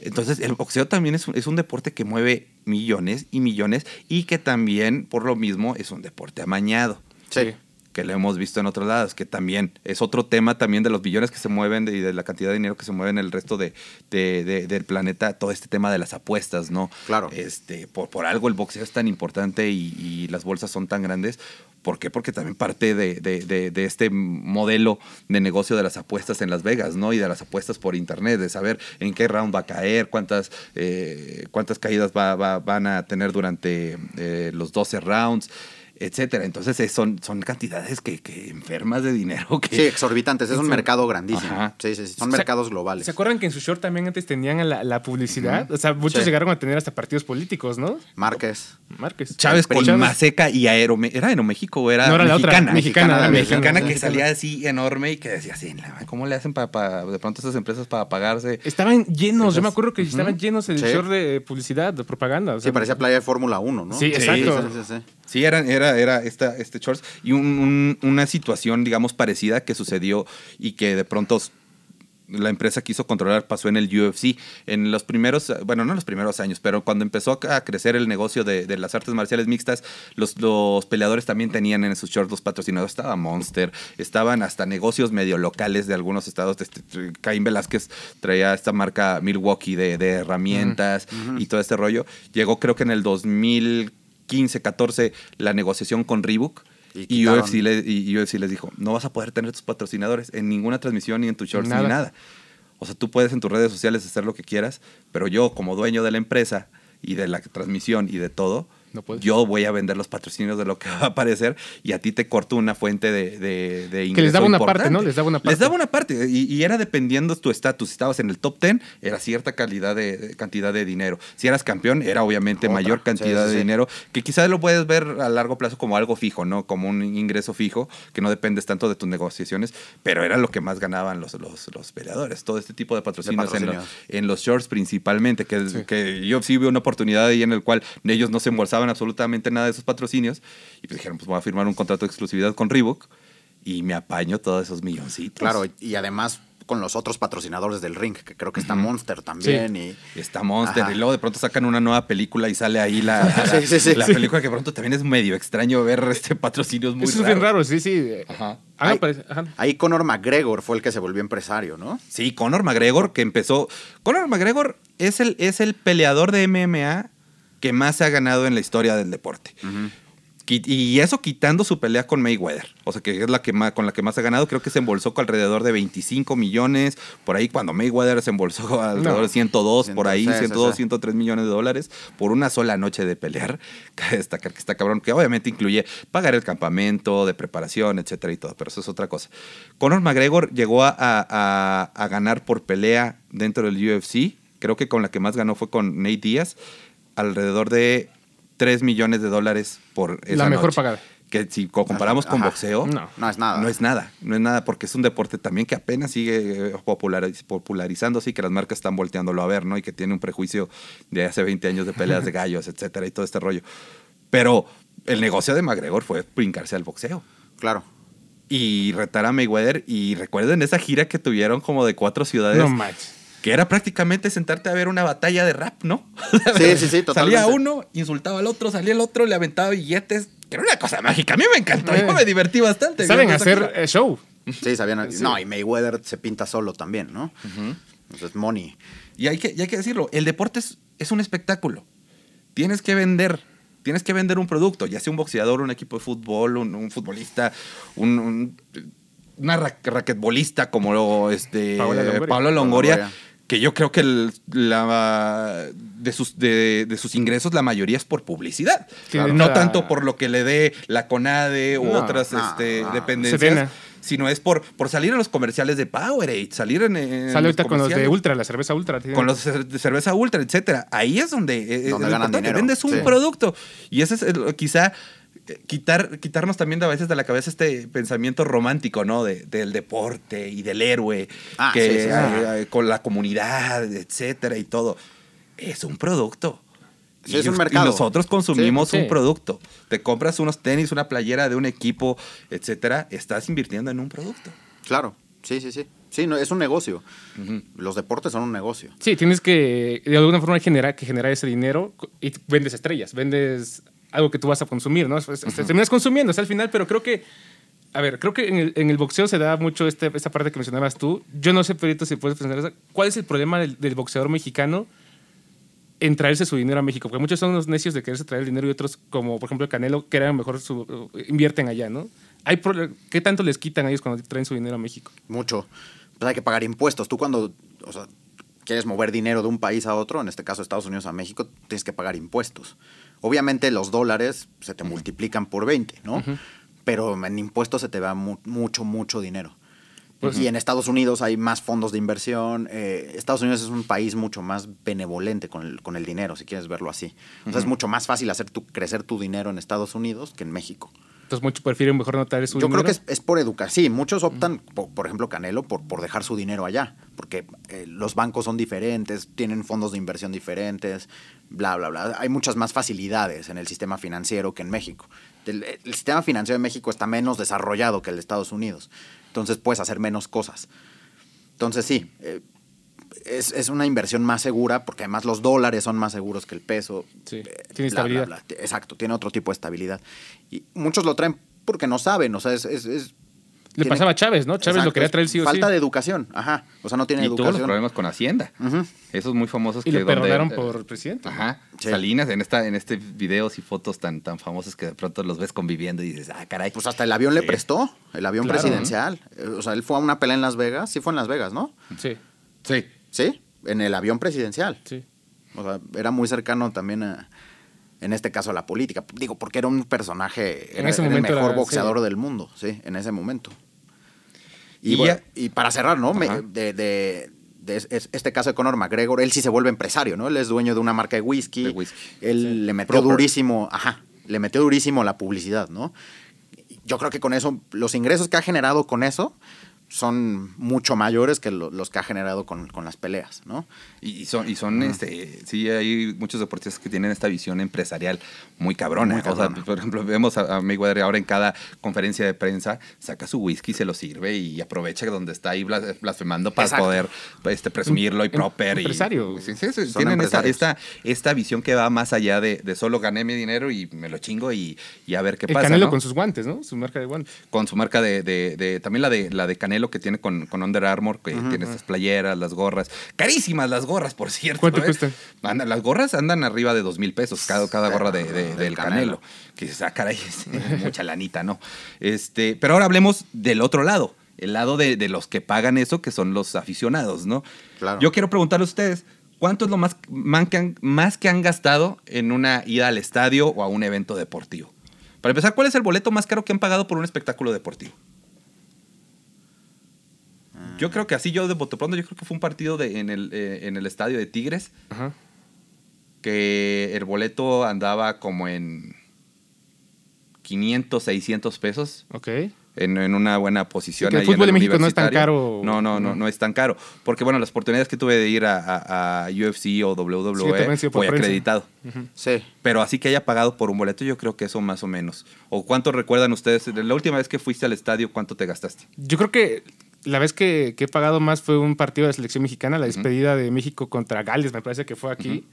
Entonces, el boxeo también es un, es un deporte que mueve millones y millones y que también, por lo mismo, es un deporte amañado. Sí. Que lo hemos visto en otros lados, que también es otro tema también de los billones que se mueven y de la cantidad de dinero que se mueve en el resto de, de- de- del planeta, todo este tema de las apuestas, ¿no? Claro. Este, por, por algo el boxeo es tan importante y, y las bolsas son tan grandes. ¿Por qué? Porque también parte de, este modelo de negocio de las apuestas en Las Vegas, ¿no? Y de las apuestas por internet, de saber en qué round va a caer, cuántas, eh, cuántas caídas va- va- van a tener durante eh, los 12 rounds etcétera. Entonces eh, son, son cantidades que, que enfermas de dinero que Sí, exorbitantes. Es un Sí. mercado grandísimo. Sí, sí, sí. Son mercados globales. ¿Se acuerdan que en su short también antes tenían la, la publicidad? O sea, muchos Sí. llegaron a tener hasta partidos políticos, ¿no? Márquez. Márquez. Chávez con Chávez. Maseca y Aerome ¿Era Aeroméxico o era No, era la otra, mexicana? mexicana, La mexicana, mexicana, que mexicana. salía así enorme y que decía así, "La- ¿cómo le hacen para, de pronto estas empresas para pagarse? Estaban llenos, yo me Esas- acuerdo que estaban llenos el Sí. short de publicidad, de propaganda. o sea, Sí, parecía playa de Fórmula 1, ¿no? Sí, exacto. Sí, sí, sí. Era, era, era esta, este shorts y un- un- una situación, digamos, parecida que sucedió y que de pronto la empresa quiso controlar pasó en el UFC. En los primeros, bueno, no en los primeros años, pero cuando empezó a crecer el negocio de, de las artes marciales mixtas, los, los peleadores también tenían en sus shorts los patrocinadores. Estaba Monster, estaban hasta negocios medio locales de algunos estados. Este, Caín Velázquez traía esta marca Milwaukee de, de herramientas y todo este rollo. Llegó creo que en el 2015, 14 la negociación con Reebok. Y Y, UFC, le- y UFC les dijo, no vas a poder tener tus patrocinadores en ninguna transmisión ni en tus shorts Nada. ni nada. O sea, tú puedes en tus redes sociales hacer lo que quieras, pero yo como dueño de la empresa y de la transmisión y de todo, No puedes. yo voy a vender los patrocinios de lo que va a aparecer y a ti te corto una fuente de, de, de ingreso Que les daba una parte. ¿no? Les daba una Les parte. daba una parte y, y era dependiendo tu estatus. Si estabas en el top 10, era cierta calidad de, de cantidad de dinero. Si eras campeón, era obviamente Otra. mayor cantidad Sí, sí, de sí. dinero, que quizás lo puedes ver a largo plazo como algo fijo, ¿no? Como un ingreso fijo, que no dependes tanto de tus negociaciones, pero era lo que más ganaban los, los, los peleadores. Todo este tipo de patrocinios, En, patrocinios. los, en los shorts principalmente, que, Sí. que yo sí vi una oportunidad ahí en el cual ellos no se embolsaban absolutamente nada de esos patrocinios y pues dijeron, pues voy a firmar un contrato de exclusividad con Reebok y me apaño todos esos milloncitos. Claro, y además con los otros patrocinadores del ring, que creo que está Monster también. Y, Está Monster Ajá. y luego de pronto sacan una nueva película y sale ahí la, la, Sí, sí, sí, la sí. película que de pronto también es medio extraño ver este patrocinios muy Eso es bien raro, sí, sí. Ajá. Ah, ajá. Ahí Conor McGregor fue el que se volvió empresario, ¿no? Sí, Conor McGregor, que empezó. Conor McGregor es el, es el peleador de MMA que más se ha ganado en la historia del deporte. Y eso quitando su pelea con Mayweather. O sea, que es la que más, con la que más ha ganado. Creo que se embolsó con alrededor de 25 millones. Por ahí, cuando Mayweather se embolsó alrededor No. de 102, por ahí, Sí, sí, 102, sí. 103 millones de dólares por una sola noche de pelear. Cabe destacar que está cabrón, que obviamente incluye pagar el campamento, de preparación, etcétera y todo. Pero eso es otra cosa. Conor McGregor llegó a, a- a- a ganar por pelea dentro del UFC. Creo que con la que más ganó fue con Nate Díaz. Alrededor de 3 millones de dólares por esa La mejor noche. pagada. Que si co- comparamos con Ajá. boxeo, No. No es nada. no es nada, no es nada, porque es un deporte también que apenas sigue eh, populariz- popularizándose y que las marcas están volteándolo a ver, ¿no? Y que tiene un prejuicio de hace 20 años de peleas de gallos, etcétera, y todo este rollo. Pero el negocio de McGregor fue brincarse al boxeo Claro. y retar a Mayweather. Y recuerden esa gira que tuvieron como de cuatro ciudades. No manches. Que era prácticamente sentarte a ver una batalla de rap, ¿no? Sí, sí, sí, totalmente. Salía uno, insultaba al otro, salía el otro, le aventaba billetes. Que era una cosa mágica. A mí me encantó. Eh. Yo me divertí bastante. Saben hacer eh, show. Sí, sabían. Sí. No, y Mayweather se pinta solo también, ¿no? Entonces, money. Y hay que, y hay que decirlo, el deporte es, es un espectáculo. Tienes que vender, tienes que vender un producto, ya sea un boxeador, un equipo de fútbol, un, un futbolista, un, un- una ra- raquetbolista como lo, este, Paola Longoria. Pablo Longoria, Longoria. Que yo creo que el- la, de, sus, de, de sus ingresos la mayoría es por publicidad. Claro. No tanto por lo que le dé la CONADE o No, otras no, este, no. dependencias. Sino es por, por salir en los comerciales de Powerade, salir en, en Sale ahorita con los de. Ultra, la cerveza Ultra. Con los de cerveza ultra, etcétera. Ahí es donde, eh, Donde es ganan dinero. Vendes un Sí. producto. Y ese es el- quizá quitar, quitarnos también de a veces de la cabeza este pensamiento romántico, ¿no? De- del deporte y del héroe, Ah, que sí, sí, sí. eh, eh, con la comunidad, etcétera y todo. Es un producto. Sí, es Y- un mercado. Y nosotros consumimos Sí, sí. un producto. Te compras unos tenis, una playera de un equipo, etcétera. Estás invirtiendo en un producto. Claro, sí, sí, sí. Sí, no, es un negocio. Los deportes son un negocio. Sí, tienes que de alguna forma generar, que generar ese dinero y vendes estrellas, vendes algo que tú vas a consumir, ¿no? Es- es- Terminas consumiendo, o sea, al final, pero creo que, a ver, creo que en el, en el boxeo se da mucho este, esta parte que mencionabas tú. Yo no sé, Perito, si puedes pensar. ¿Cuál es el problema del, del boxeador mexicano en traerse su dinero a México? Porque muchos son unos necios de quererse traer el dinero y otros, como por ejemplo el Canelo, que era mejor su, invierten allá, ¿no? Hay ¿Qué tanto les quitan a ellos cuando traen su dinero a México? Mucho. Pues hay que pagar impuestos. Tú cuando o sea, quieres mover dinero de un país a otro, en este caso Estados Unidos a México, tienes que pagar impuestos. Obviamente los dólares se te multiplican por 20, ¿no? Pero en impuestos se te va mu- mucho, mucho dinero. y en Estados Unidos hay más fondos de inversión. eh, Estados Unidos es un país mucho más benevolente con el, con el dinero, si quieres verlo así. O sea, es mucho más fácil hacer tu, crecer tu dinero en Estados Unidos que en México. Entonces muchos prefieren mejor no traer su Yo dinero. creo que es, es por educar. Sí, muchos optan, por, por ejemplo, Canelo, por, por dejar su dinero allá, porque eh, los bancos son diferentes, tienen fondos de inversión diferentes, bla, bla, bla. Hay muchas más facilidades en el sistema financiero que en México. El, el sistema financiero de México está menos desarrollado que el de Estados Unidos, entonces puedes hacer menos cosas. Entonces sí, eh, es, es una inversión más segura, porque además los dólares son más seguros que el peso. Sí, Eh, tiene bla, estabilidad. bla. Exacto, tiene otro tipo de estabilidad. Y muchos lo traen porque no saben, o sea, es... es- es- Le tiene- pasaba a Chávez, ¿no? Chávez lo quería traer sí o Falta sí. de educación, ajá. O sea, no tiene Y tuvo los educación. problemas con Hacienda. Esos muy famosos Y que le donde- perdonaron por presidente. Ajá. Sí. Salinas en esta en este videos y fotos tan tan famosos que de pronto los ves conviviendo y dices, "Ah, caray." Pues hasta el avión le prestó, el avión Claro. presidencial. Eh, O sea, él fue a una pelea en Las Vegas, sí fue en Las Vegas, ¿no? Sí, Sí. Sí, en el avión presidencial. sí. O sea, era muy cercano también a, en este caso a la política. Digo, porque era un personaje, En era, ese era el mejor era- boxeador sí. del mundo, sí, en ese momento. Y, Y bueno, ya- y para cerrar, ¿no? Me- de, de- de es- es- este caso de Conor McGregor, él sí se vuelve empresario, ¿no? Él es dueño de una marca de whisky. De whisky. Él le metió Proper. durísimo, ajá, le metió durísimo la publicidad, ¿no? Yo creo que con eso, los ingresos que ha generado con eso son mucho mayores que lo- los que ha generado con, con las peleas, ¿no? Y y son, y son este, sí, hay muchos deportistas que tienen esta visión empresarial muy cabrona. Muy O sea, por ejemplo, vemos a, a Mayweather ahora en cada conferencia de prensa, saca su whisky, se lo sirve y aprovecha donde está ahí blas- blasfemando para Exacto. poder este, presumirlo y proper. y- empresario. sí, sí, tienen esta, esta visión que va más allá de, de solo gané mi dinero y me lo chingo y, y a ver qué el pasa. Canelo ¿no? con sus guantes, ¿no? Su marca de guantes. con su marca de, de- de- también la de la de Canelo que tiene con, con Under Armour, que tiene estas playeras, las gorras. Carísimas las gorras, por cierto. ¿Cuánto ¿eh? cuestan? Andan- las gorras andan arriba de dos mil pesos, cada, cada gorra de, de- Del del Canelo. Canelo. Que dices, ah, caray, es mucha lanita, ¿no? Este, pero ahora hablemos del otro lado. El lado de, de los que pagan eso, que son los aficionados, ¿no? Claro. Yo quiero preguntarle a ustedes, ¿cuánto es lo más, man que han, más que han gastado en una ida al estadio o a un evento deportivo? Para empezar, ¿cuál es el boleto más caro que han pagado por un espectáculo deportivo? Yo creo que así yo de bote pronto, yo creo que fue un partido de, en, el, eh, en el estadio de Tigres, Ajá. que el boleto andaba como en 500, 600 pesos. Ok. En, en una buena posición. Sí, que el ahí en fútbol de México no es tan universitario. caro. No, no, no, no es tan caro. Porque, bueno, las oportunidades que tuve de ir a, a- a UFC o Sí, WWE por fue acreditado. Sí. Pero así que haya pagado por un boleto, yo creo que eso más o menos. ¿O cuánto recuerdan ustedes? De La última vez que fuiste al estadio, ¿cuánto te gastaste? Yo creo que la vez que, que he pagado más fue un partido de selección mexicana, la despedida de México contra Gales, me parece que fue aquí.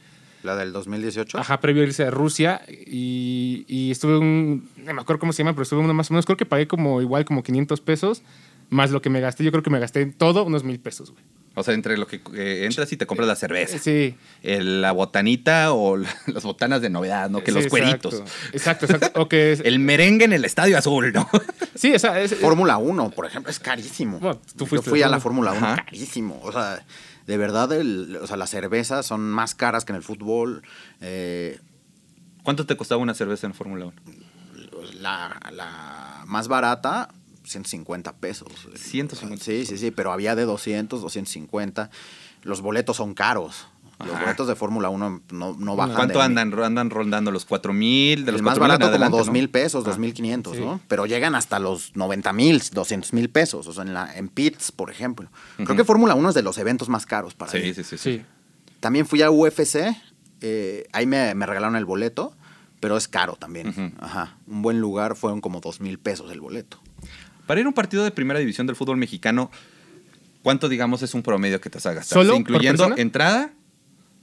La del 2018. Ajá, previo a irse a Rusia. Y, y estuve un. No me acuerdo cómo se llama, pero estuve uno más o menos. Creo que pagué como igual, como 500 pesos. Más lo que me gasté. Yo creo que me gasté en todo unos mil pesos, güey. O sea, entre lo que eh, entras y te compras la cerveza. Sí. el- la botanita o la- las botanas de novedad, ¿no? Que Sí, los exacto. cueritos. Exacto, exacto. O que es- El merengue en el estadio azul, ¿no? sí, esa, es, Fórmula 1, por ejemplo, es carísimo. Bueno, tú Yo fuiste fui de a la Fórmula- Fórmula 1, Ajá. carísimo. O sea, de verdad, el- o sea, las cervezas son más caras que en el fútbol. Eh, ¿Cuánto te costaba una cerveza en Fórmula 1? la, la más barata, 150 pesos. 150. Sí, sí, sí, pero había de 200, 250. Los boletos son caros. Los Ajá. boletos de Fórmula 1 no, no bajan ¿Cuánto de- andan, andan rondando? ¿Los 4 mil? De los el más 4,000 en barato como adelante, 2 ¿no? mil pesos, Ah. 2.500, sí. ¿no? Pero llegan hasta los 90 mil, 200 mil pesos, o sea, en, la, en pits, por ejemplo. Creo que Fórmula 1 es de los eventos más caros para Sí, mí. sí, sí, sí. También fui a UFC eh, ahí me, me regalaron el boleto, pero es caro también. Ujú. Ajá. Un buen lugar fueron como dos mil pesos el boleto. Para ir a un partido de primera división del fútbol mexicano, ¿cuánto, digamos, es un promedio que te vas a gastar? ¿Solo Incluyendo entrada,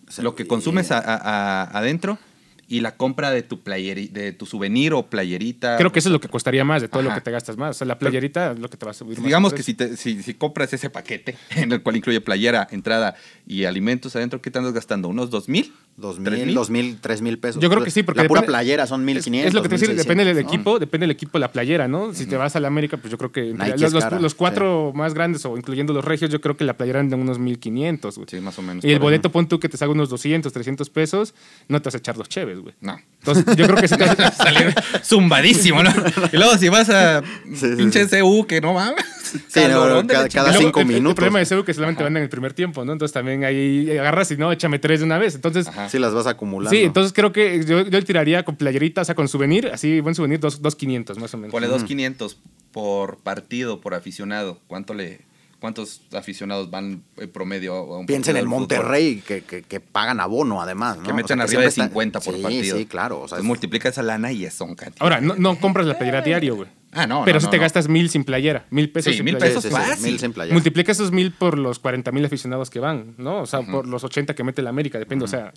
sea, lo que consumes a- a- a- adentro y la compra de tu playeri- de tu souvenir o playerita. Creo que eso es lo que costaría más de todo lo que te gastas más. O sea, la playerita es lo que te va a subir más. Digamos que precio. si, te- si, si compras ese paquete, en el cual incluye playera, entrada y alimentos adentro, ¿qué te andas gastando? ¿Unos dos mil? Dos ¿Tres mil, mil? dos mil, tres mil pesos. Yo creo que sí, porque la pura depende- playera son mil quinientos. es lo que te decía, depende del 1600, ¿no? equipo, depende del equipo la playera, ¿no? Si te vas a la América, pues yo creo que los, es los- cara, los cuatro más grandes o incluyendo los regios, yo creo que la playera anda en unos 1500, güey. Sí, más o menos. Y el boleto, pon tú que te salga unos 200, 300 pesos, no te vas a echar los cheves, güey. No. Entonces, yo creo que sí te Salir zumbadísimo, ¿no? Y luego si vas a sí, pinche CU, que no mames. Sí, no, cada- cinco el- el- El minutos. problema de Seúl que solamente van en el primer tiempo, ¿no? Entonces también ahí agarras y no, échame tres de una vez. Entonces, Ajá. Sí, las vas acumulando. sí, entonces creo que yo, yo tiraría con playerita, o sea, con souvenir, así, buen souvenir, dos, dos 500 más o menos. Ponle 2.500 por partido, por aficionado. ¿Cuánto le, ¿Cuántos aficionados van en promedio a un Piensa en el? Monterrey, que, que, que pagan abono además. ¿no? Que O meten sea, arriba de siempre está- 50 por sí, partido. Sí, claro. O sea, Entonces es- multiplica esa lana y es son cantidades. Ahora, no, no compras la playera diario, güey. Ah, no, Pero no, si no, te no. gastas mil sin playera, mil pesos Sí, sin mil playera. pesos sí, sí, fácil. mil sin playera. Multiplica esos mil por los 40 mil aficionados que van, ¿no? O sea, por los 80 que mete la América, depende. O sea,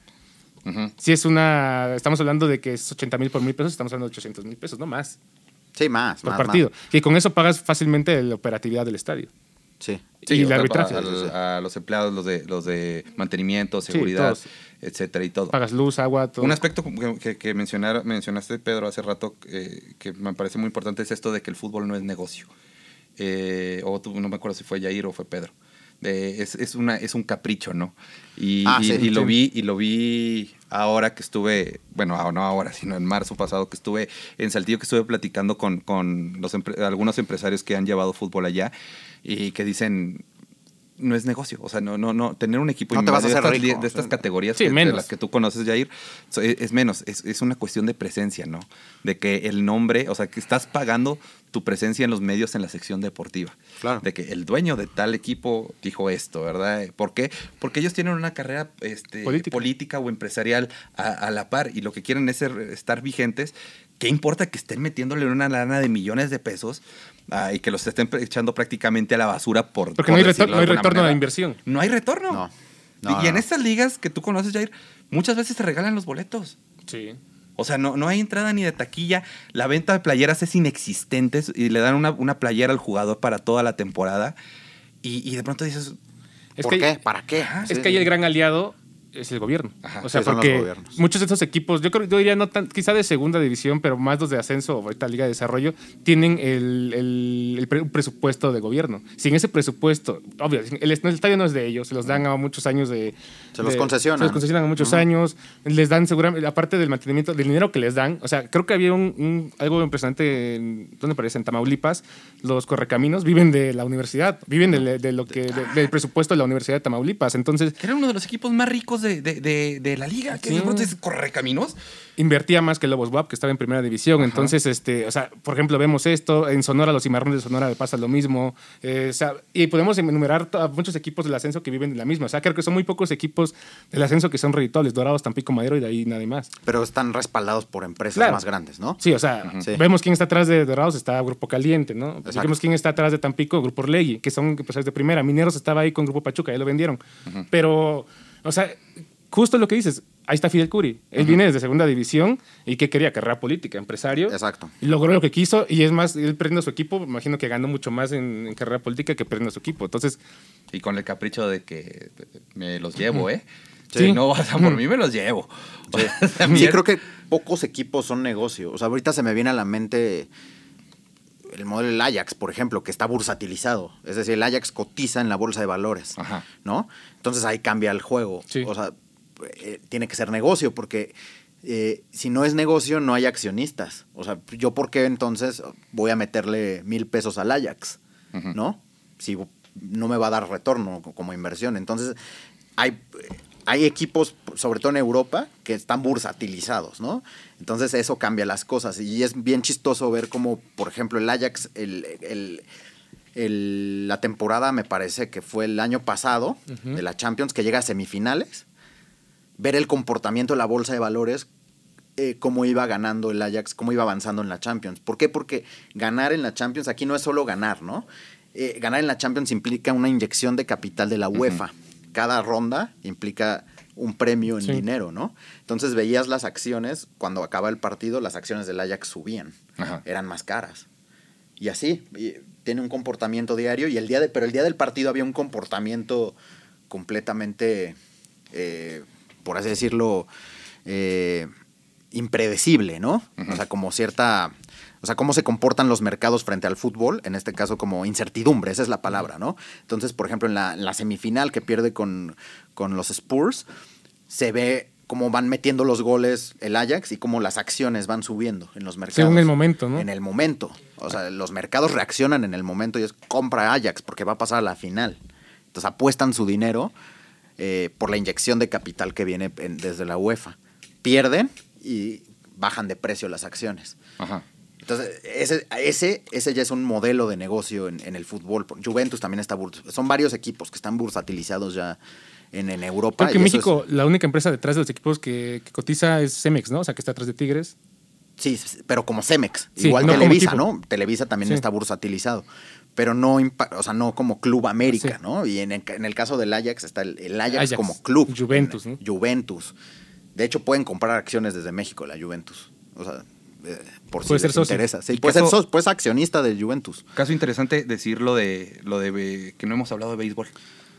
Si es una. Estamos hablando de que es 80 mil por mil pesos, estamos hablando de 800 mil pesos, no más, Sí, más. por más, partido. más. Y con eso pagas fácilmente la operatividad del estadio. Sí. Sí, y el arbitraje. A, los empleados, los de, los de mantenimiento, seguridad, etcétera y todo. Pagas luz, agua, todo. Un aspecto que, que- que mencionar- mencionaste, Pedro, hace rato, eh, que me parece muy importante, es esto de que el fútbol no es negocio. Eh, o tú, no me acuerdo si fue Jair o fue Pedro. De- es, es, una, es un capricho, ¿no? Y, Ah, y- sí, y lo sí. vi, y lo vi ahora que estuve, bueno, ah, no ahora, sino en marzo pasado que estuve en Saltillo, que estuve platicando con, con los empre- algunos empresarios que han llevado fútbol allá y que dicen no es negocio, o sea, no, no, no, tener un equipo No te vas a de, hacer estas, rico. li- de estas categorías Sí, que- de menos. las que tú conoces, Jair, es, es menos, es, es una cuestión de presencia, ¿no? De que el nombre, o sea, que estás pagando tu presencia en los medios en la sección deportiva. Claro. De que el dueño de tal equipo dijo esto, ¿verdad? ¿Por qué? Porque ellos tienen una carrera este, Política. política. o empresarial a, a la par y lo que quieren es ser- estar vigentes. ¿Qué importa que estén metiéndole una lana de millones de pesos ah, y que los estén echando prácticamente a la basura por Porque por no hay, retor- no retorno a la inversión. No hay retorno. No. y No, y en estas ligas que tú conoces, Jair, muchas veces te regalan los boletos. Sí. O sea, no, no hay entrada ni de taquilla. La venta de playeras es inexistente y le dan una, una playera al jugador para toda la temporada. Y, y de pronto dices, Es ¿Por que qué? ¿Para qué? Es Sí. que ahí el gran aliado es el gobierno. Ajá. o sea, porque muchos de estos equipos, yo creo, yo diría no tan, quizá de segunda división, pero más los de ascenso o ahorita Liga de Desarrollo, tienen el, el- el pre- un presupuesto de gobierno. Sin ese presupuesto, obvio, el, el estadio no es de ellos, se los dan a muchos años de. Se los de- concesionan. Se los concesionan a muchos años, les dan seguramente, aparte del mantenimiento, del dinero que les dan, o sea, creo que había un, un- algo impresionante, en, ¿dónde parece? En Tamaulipas, los correcaminos viven de la universidad, viven de, de lo que, de- del presupuesto de la Universidad de Tamaulipas. Entonces, que era uno de los equipos más ricos de, de- de- de la liga. Que Sí. de pronto dices, correcaminos. invertía más que Lobos WAP, que estaba en primera división. Entonces, este, o sea, por ejemplo, vemos esto, en Sonora, los cimarrones de Sonora le pasa lo mismo. Eh, o sea, y podemos enumerar a muchos equipos del ascenso que viven de la misma. O sea, creo que son muy pocos equipos del ascenso que son reditables, Dorados, Tampico, Madero y de ahí nadie más. Pero están respaldados por empresas Claro. más grandes, ¿no? Sí, o sea, Sí. vemos quién está atrás de Dorados, está Grupo Caliente, ¿no? Exacto. Vemos quién está atrás de Tampico, Grupo Orlegui, que son empresarios de primera. Mineros estaba ahí con Grupo Pachuca, ya lo vendieron. Pero, o sea, justo lo que dices, ahí está Fidel Curi. Él viene desde segunda división y ¿qué quería? Carrera política, empresario. Exacto. Y logró lo que quiso y es más, él prende a su equipo, me imagino que ganó mucho más en, en carrera política que prende a su equipo. Entonces, Y con el capricho de que me los llevo, ¿eh? Sí. Si no vas a por mí, me los llevo. O sea, Sí, también- creo que pocos equipos son negocio. O sea, ahorita se me viene a la mente el modelo del Ajax, por ejemplo, que está bursatilizado. Es decir, el Ajax cotiza en la bolsa de valores, Ajá. ¿no? Entonces ahí cambia el juego. Sí. O sea, eh, tiene que ser negocio porque eh, si no es negocio no hay accionistas. O sea, yo por qué entonces voy a meterle mil pesos al Ajax. ¿no? Si no me va a dar retorno co- como inversión. Entonces hay hay equipos, sobre todo en Europa, que están bursatilizados, ¿no? Entonces eso cambia las cosas. Y es bien chistoso ver cómo, por ejemplo, el Ajax, el, el- el- la temporada me parece que fue el año pasado de la Champions, que llega a semifinales, ver el comportamiento de la bolsa de valores, eh, cómo iba ganando el Ajax, cómo iba avanzando en la Champions. ¿Por qué? Porque ganar en la Champions aquí no es solo ganar, ¿no? Eh, ganar en la Champions implica una inyección de capital de la UEFA. Cada ronda implica un premio en Sí. dinero, ¿no? Entonces veías las acciones, cuando acaba el partido, las acciones del Ajax subían, Ajá. eran más caras. Y así, y tiene un comportamiento diario, y el día de, pero el día del partido había un comportamiento completamente, eh, por así decirlo, eh, impredecible, ¿no? O sea, como cierta... O sea, cómo se comportan los mercados frente al fútbol, en este caso como incertidumbre, esa es la palabra, ¿no? Entonces, por ejemplo, en la, en la semifinal que pierde con, con los Spurs, se ve cómo van metiendo los goles el Ajax y cómo las acciones van subiendo en los mercados. Según el momento, ¿no? En el momento. O sea, los mercados reaccionan en el momento y es compra Ajax porque va a pasar a la final. Entonces apuestan su dinero eh, por la inyección de capital que viene en- desde la UEFA. Pierden y bajan de precio las acciones. Ajá. Entonces, ese, ese, ese ya es un modelo de negocio en, en el fútbol. Juventus también está... Son varios equipos que están bursatilizados ya en, en Europa. Creo que en México la única empresa detrás de los equipos que, que cotiza es Cemex, ¿no? O sea, que está atrás de Tigres. es- sí, pero como Cemex. Sí, igual no Televisa. ¿no? Televisa también Sí. está bursatilizado. Pero no, o sea, no como Club América, Sí. ¿no? Y en el, en el caso del Ajax está el, el Ajax, Ajax. como club. Juventus, ¿no? Juventus. De hecho, pueden comprar acciones desde México, la Juventus. O sea, eh, por si Puede ser les socio. interesa. Sí, puede caso- ser socio, puede ser accionista de Juventus. Caso interesante decir lo de, lo de eh, que no hemos hablado de béisbol.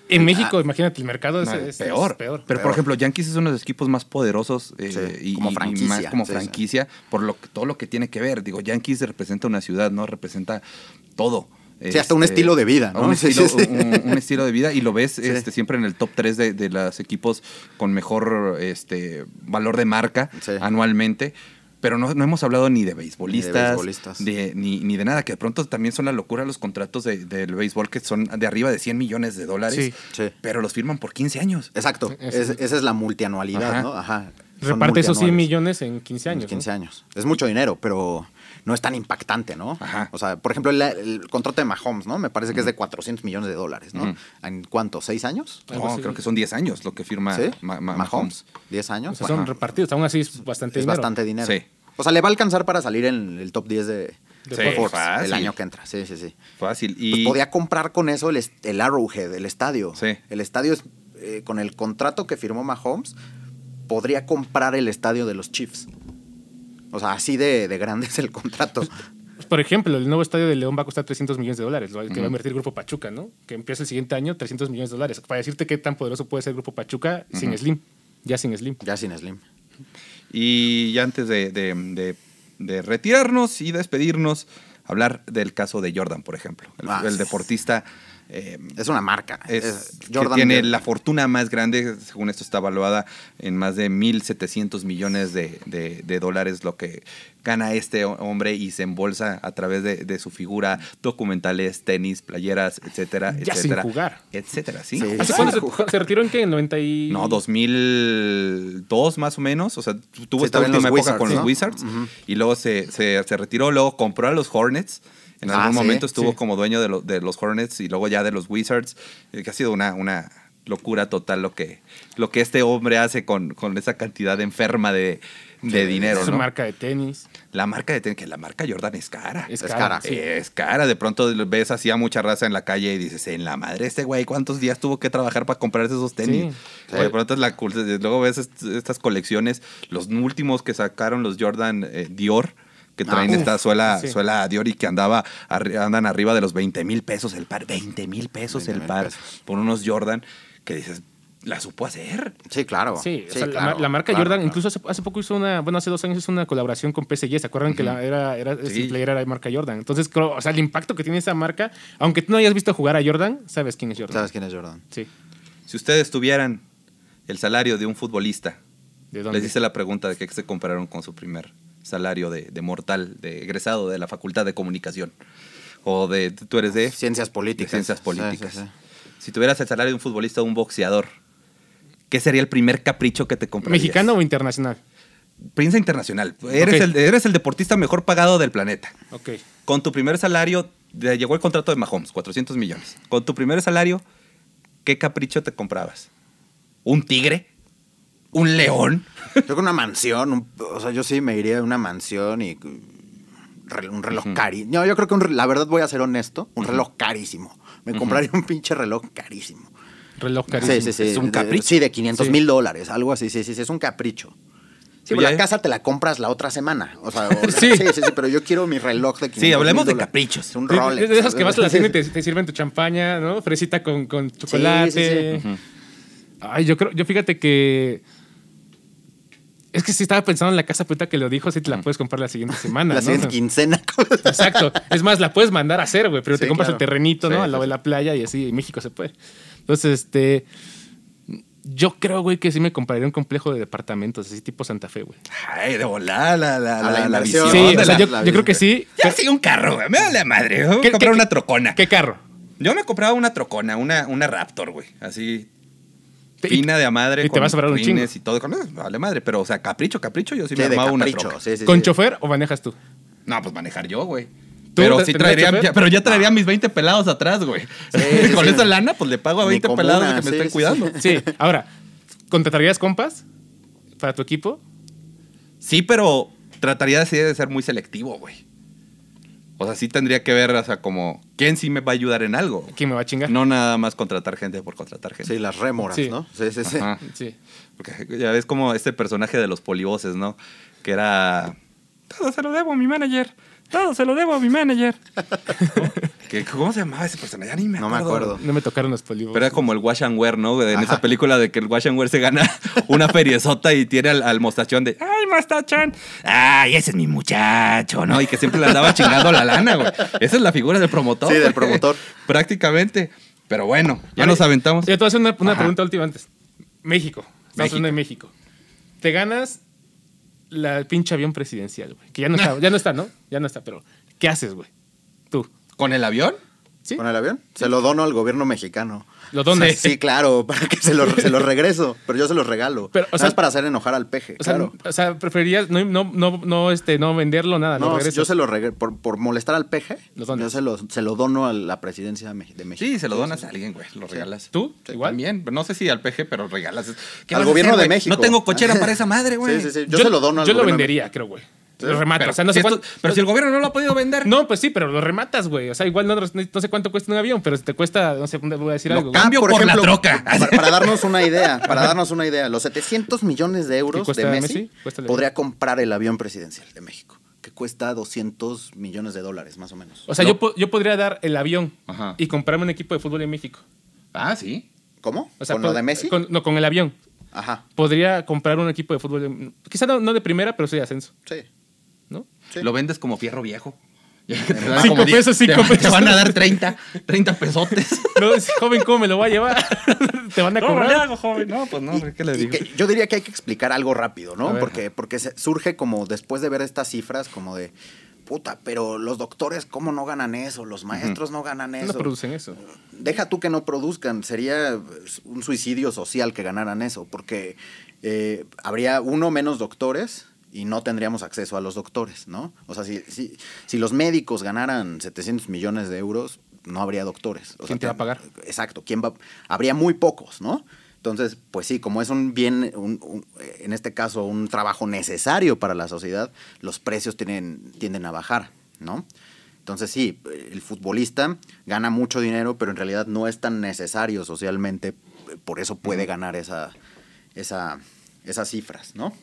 En México, imagínate, el mercado es, No, es- peor. es peor. Pero, por ejemplo, Yankees es uno de los equipos más poderosos eh, Sí, y, como y franquicia, más como sí, sí. franquicia por lo que, todo lo que tiene que ver. Digo, Yankees representa una ciudad, ¿no? Representa todo. Sí, hasta un estilo de vida, ¿no? Un, estilo, sí, sí. un- un estilo de vida y lo ves este, siempre en el top 3 de, de los equipos con mejor este, valor de marca Sí. anualmente. Pero no, no hemos hablado ni de beisbolistas, Ni de beisbolistas. de- ni, ni de nada, que de pronto también son la locura los contratos de- del béisbol, que son de arriba de 100 millones de dólares, Sí. Sí. pero los firman por 15 años. Exacto. Es- esa es la multianualidad, Ajá. ¿no? Ajá. Reparte esos 100 multianuales. millones en 15 años. En 15 ¿no? años. Es mucho dinero, pero no es tan impactante, ¿no? Ajá. O sea, por ejemplo, el, el contrato de Mahomes, ¿no? Me parece que es de 400 millones de dólares, ¿no? ¿En cuánto? ¿Seis años? No, creo que son 10 años lo que firma ¿Sí? Ma- Ma- Mahomes. ¿10 años? O sea, son repartidos. Aún así es bastante es dinero. bastante dinero. Sí. O sea, le va a alcanzar para salir en el top 10 de, Forbes fácil. el año que entra. Sí, sí, sí. Fácil. Pues podía comprar con eso el Arrowhead, el estadio. Sí. El estadio es, eh, con el contrato que firmó Mahomes, podría comprar el estadio de los Chiefs. O sea, así de, de grande es el contrato. Pues, Por ejemplo, el nuevo estadio de León va a costar 300 millones de dólares, lo que va a invertir el Grupo Pachuca, ¿no? Que empieza el siguiente año, 300 millones de dólares. Para decirte qué tan poderoso puede ser el Grupo Pachuca sin Slim. Ya sin Slim. ya sin Slim. Y ya antes de, de- de- de retirarnos y despedirnos, hablar del caso de Jordan, por ejemplo. El, Ah, el sí. Eh, Es una marca. es- Es- que Jordan tiene la fortuna más grande, según esto está evaluada en más de 1.700 millones de, de- de dólares, lo que gana este ho- hombre y se embolsa a través de, de su figura, documentales, tenis, playeras, etcétera, Ya sin etcétera. jugar. Etcétera, sí. Sí. ¿Hace cuándo se, jugar. se retiró en qué? ¿En 90 y...? No, 2002 más o menos. O sea, tu- tuvo Sí, esta última época Wizards, con los. Wizards y luego se, se- se retiró, luego compró a los Hornets. En Ah, algún sí, momento estuvo sí. como dueño de, lo- de los Hornets y luego ya de los Wizards, eh, que ha sido una, una locura total lo que, lo que este hombre hace con, con esa cantidad enferma de, de dinero. Su ¿no? marca de tenis. La marca de tenis, que la marca Jordan es cara. Es, Es cara. cara. sí. Es cara, de pronto ves así a mucha raza en la calle y dices, en la madre, este güey, ¿cuántos días tuvo que trabajar para comprarse esos tenis? Sí. O de pronto es la luego ves est- estas colecciones, los últimos que sacaron los Jordan eh, Dior, que Ah, traen uf, esta suela, sí. suela Dior y que andaba arri- andan arriba de los 20 mil pesos el par, 20 mil pesos 20 el par pesos. por unos Jordan, que dices, la supo hacer. Sí, claro. Sí, o sea, la, claro, la marca claro, Jordan, claro. incluso hace, hace poco hizo una, bueno, hace dos años hizo una colaboración con PSG, ¿se acuerdan que la, era, era, Sí. ese player era de marca Jordan? Entonces, creo, o sea, el impacto que tiene esa marca, aunque tú no hayas visto jugar a Jordan, sabes quién es Jordan. ¿Sabes quién es Jordan? Sí. Si ustedes tuvieran el salario de un futbolista, ¿De dónde? Les hice la pregunta de qué se compararon con su primer salario de, de mortal, de egresado de la Facultad de Comunicación. O de, tú eres de, Ciencias de políticas. Ciencias Políticas. sí, sí. Si tuvieras el salario de un futbolista o un boxeador, ¿qué sería el primer capricho que te comprarías? ¿Mexicano o internacional? Prensa internacional. Eres, el, eres el deportista mejor pagado del planeta. Ok. Con tu primer salario, llegó el contrato de Mahomes, 400 millones. Con tu primer salario, ¿qué capricho te comprabas? ¿Un tigre? ¿Un león? Yo con una mansión, un- o sea, yo sí me iría a una mansión y un reloj carísimo. No, yo creo que un la verdad voy a ser honesto, un reloj carísimo. Me compraría un pinche reloj carísimo. Reloj carísimo. Sí, sí, sí. Es un de- capricho. Sí, de 500 Sí. mil dólares, algo así, sí, sí, sí, es un capricho. Sí, Oye, la casa te la compras la otra semana. O sea, o- Sí. sí. sí, sí, pero yo quiero mi reloj de 500 Sí, hablemos de caprichos. Es un De- de- Rolex. De esas que vas a la cena y te, te sirven tu champaña, ¿no? Fresita con, con chocolate. sí, sí. Ay, yo creo, yo fíjate que. Es que si estaba pensando en la casa puta que lo dijo, sí te la puedes comprar la siguiente semana. La ¿no? siguiente quincena. Exacto. Es más, la puedes mandar a hacer, güey, pero Sí, te compras claro. el terrenito, ¿no? Sí, Al lado sí, de la playa y así, en México se puede. Entonces, este. Yo creo, güey, que sí me compraría un complejo de departamentos, así tipo Santa Fe, güey. Ay, de volar la, la, la, la la inversión. visión. Sí, de o sea, la- yo, la yo creo que sí. Ya sí, un carro, güey. Me vale madre. Voy a ¿Qué- comprar qué- una trocona. ¿Qué carro? Yo me compraba una trocona, una, una Raptor, güey. Así fina de a madre. y te con vas a sobrar un rines chingo. y todo. Con, no, vale madre. Pero, o sea, capricho, capricho. Yo sí, Sí, me armaba una capricho. troca. Sí, sí, ¿Con sí. chofer o manejas tú? No, pues manejar yo, güey. ¿Tú Pero te- sí traería, ya- pero ya traería mis 20 pelados atrás, güey. Con sí. esa lana, pues le pago a Mi 20 comuna, pelados que me estén sí, cuidando. Sí. Ahora, ¿contratarías compas para tu equipo? Sí, pero trataría de ser muy selectivo, güey. O sea, sí tendría que ver, o sea, como, ¿quién sí me va a ayudar en algo? ¿Quién me va a chingar? No nada más contratar gente por contratar gente. Sí, las rémoras, Sí. ¿no? Sí, sí, sí. Ajá. Sí. Porque ya ves como este personaje de los polivoces, ¿no? Que era... Todo se lo debo a mi manager. Todo se lo debo a mi manager. ¿Qué- ¿Cómo se llamaba ese personaje? Ya ni me No me acuerdo. No me tocaron los polivos. Pero era como el Wash and Wear, ¿no? En esa película de que el Wash and Wear se gana una feriezota y tiene al, al mostachón de ¡Ay, mostachón! ¡Ay, ese es mi muchacho! ¿No? Y que siempre le andaba chingando la lana, güey. Esa es la figura del promotor. Sí, del promotor. Prácticamente. Pero bueno, ya Vale. nos aventamos. Ya te voy a hacer una, pregunta última antes. México. Estamos México. hablando de México. Te ganas la el pinche avión presidencial, güey. Que ya no está, ya no está, ¿no? Ya no está, pero ¿qué haces, güey? Tú. ¿Con el avión? ¿Sí? ¿Con el avión? Se lo dono al gobierno mexicano. ¿Lo donas? Sí, claro, para que se lo, se lo regreso. Pero yo se los regalo. Pero, o Nada sea- más para hacer enojar al peje, O sea, claro. o sea, preferirías no, no, no, no, este, no venderlo, nada, lo No, yo se lo regreso. Por, por molestar al peje, Lo donas. yo se lo, se lo dono a la presidencia de México. Sí, se lo donas a alguien, güey. Lo regalas. ¿Tú? Sí, ¿Igual? También. No sé si al peje, pero regalas. ¿Qué Al gobierno hacer, de? México. No tengo cochera para esa madre, güey. Sí, sí, sí. Yo, se lo dono al Yo lo gobierno vendería, creo, güey. Lo remato. Pero, o sea, no sé si esto- cuánto. pero si el gobierno no lo ha podido vender. No, pues sí, pero lo rematas, güey. O sea, igual no, no sé cuánto cuesta un avión, pero si te cuesta, no sé, voy a decir Lo algo. cambio por la troca. Para, para darnos una idea, para darnos una idea, los 700 millones de euros ¿Qué cuesta de Messi, Messi? Podría comprar el avión presidencial de México, que cuesta 200 millones de dólares, más o menos. O sea, No. yo, yo podría dar el avión Ajá. y comprarme un equipo de fútbol en México. Ah, sí. ¿Cómo? O sea, ¿Con lo de Messi? con- no, con el avión. Ajá, Podría comprar un equipo de fútbol. quizá no, no de primera, pero sí de ascenso, sí. ¿No? sí. Lo vendes como fierro viejo. Cinco pesos, cinco te, va- pesos. Te van a dar 30, 30 pesotes. No, es, joven, ¿cómo me lo voy a llevar? te van a ¿Cómo le cobrar. hago, joven? No, pues no, ¿qué le digo? que yo diría que hay que explicar algo rápido, ¿no? Porque, porque surge como después de ver estas cifras, como de, puta, pero los doctores, ¿cómo no ganan eso? Los maestros no ganan No eso. producen eso. Deja tú que no produzcan, sería pues, un suicidio social que ganaran eso, porque eh, habría uno menos doctores y no tendríamos acceso a los doctores, ¿no? O sea, si, si, si los médicos ganaran 700 millones de euros, no habría doctores. O ¿Quién te va a pagar? Exacto, ¿quién va? Habría muy pocos, ¿no? Entonces, pues sí, como es un bien, un- un- en este caso, un trabajo necesario para la sociedad, los precios tienen, tienden a bajar, ¿no? Entonces sí, el futbolista gana mucho dinero, pero en realidad no es tan necesario socialmente, por eso puede ganar esa, esa, esas cifras, ¿no?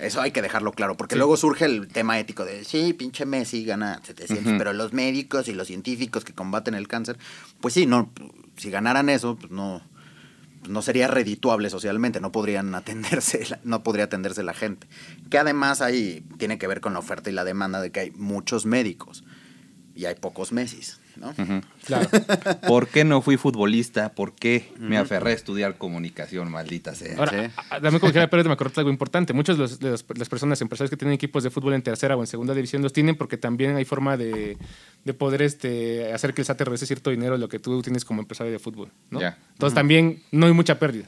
Eso hay que dejarlo claro, porque Sí. luego surge el tema ético de, sí, pinche Messi gana 700, Ujú. pero los médicos y los científicos que combaten el cáncer, pues sí, no, si ganaran eso, pues no, no sería redituable socialmente, no podrían atenderse, no podría atenderse la gente. Que además ahí tiene que ver con la oferta y la demanda de que hay muchos médicos y hay pocos Messis, ¿no? Ujú. Claro. ¿Por qué no fui futbolista? ¿Por qué me aferré a estudiar comunicación, maldita sea? Ahora, Sí. a- a- dame como que Pérez me acordé de algo importante. Muchos de, los- de los- las personas, empresarios que tienen equipos de fútbol en tercera o en segunda división los tienen porque también hay forma de, de poder este, hacer que el SAT regrese cierto dinero de lo que tú tienes como empresario de fútbol. Entonces también no hay mucha pérdida.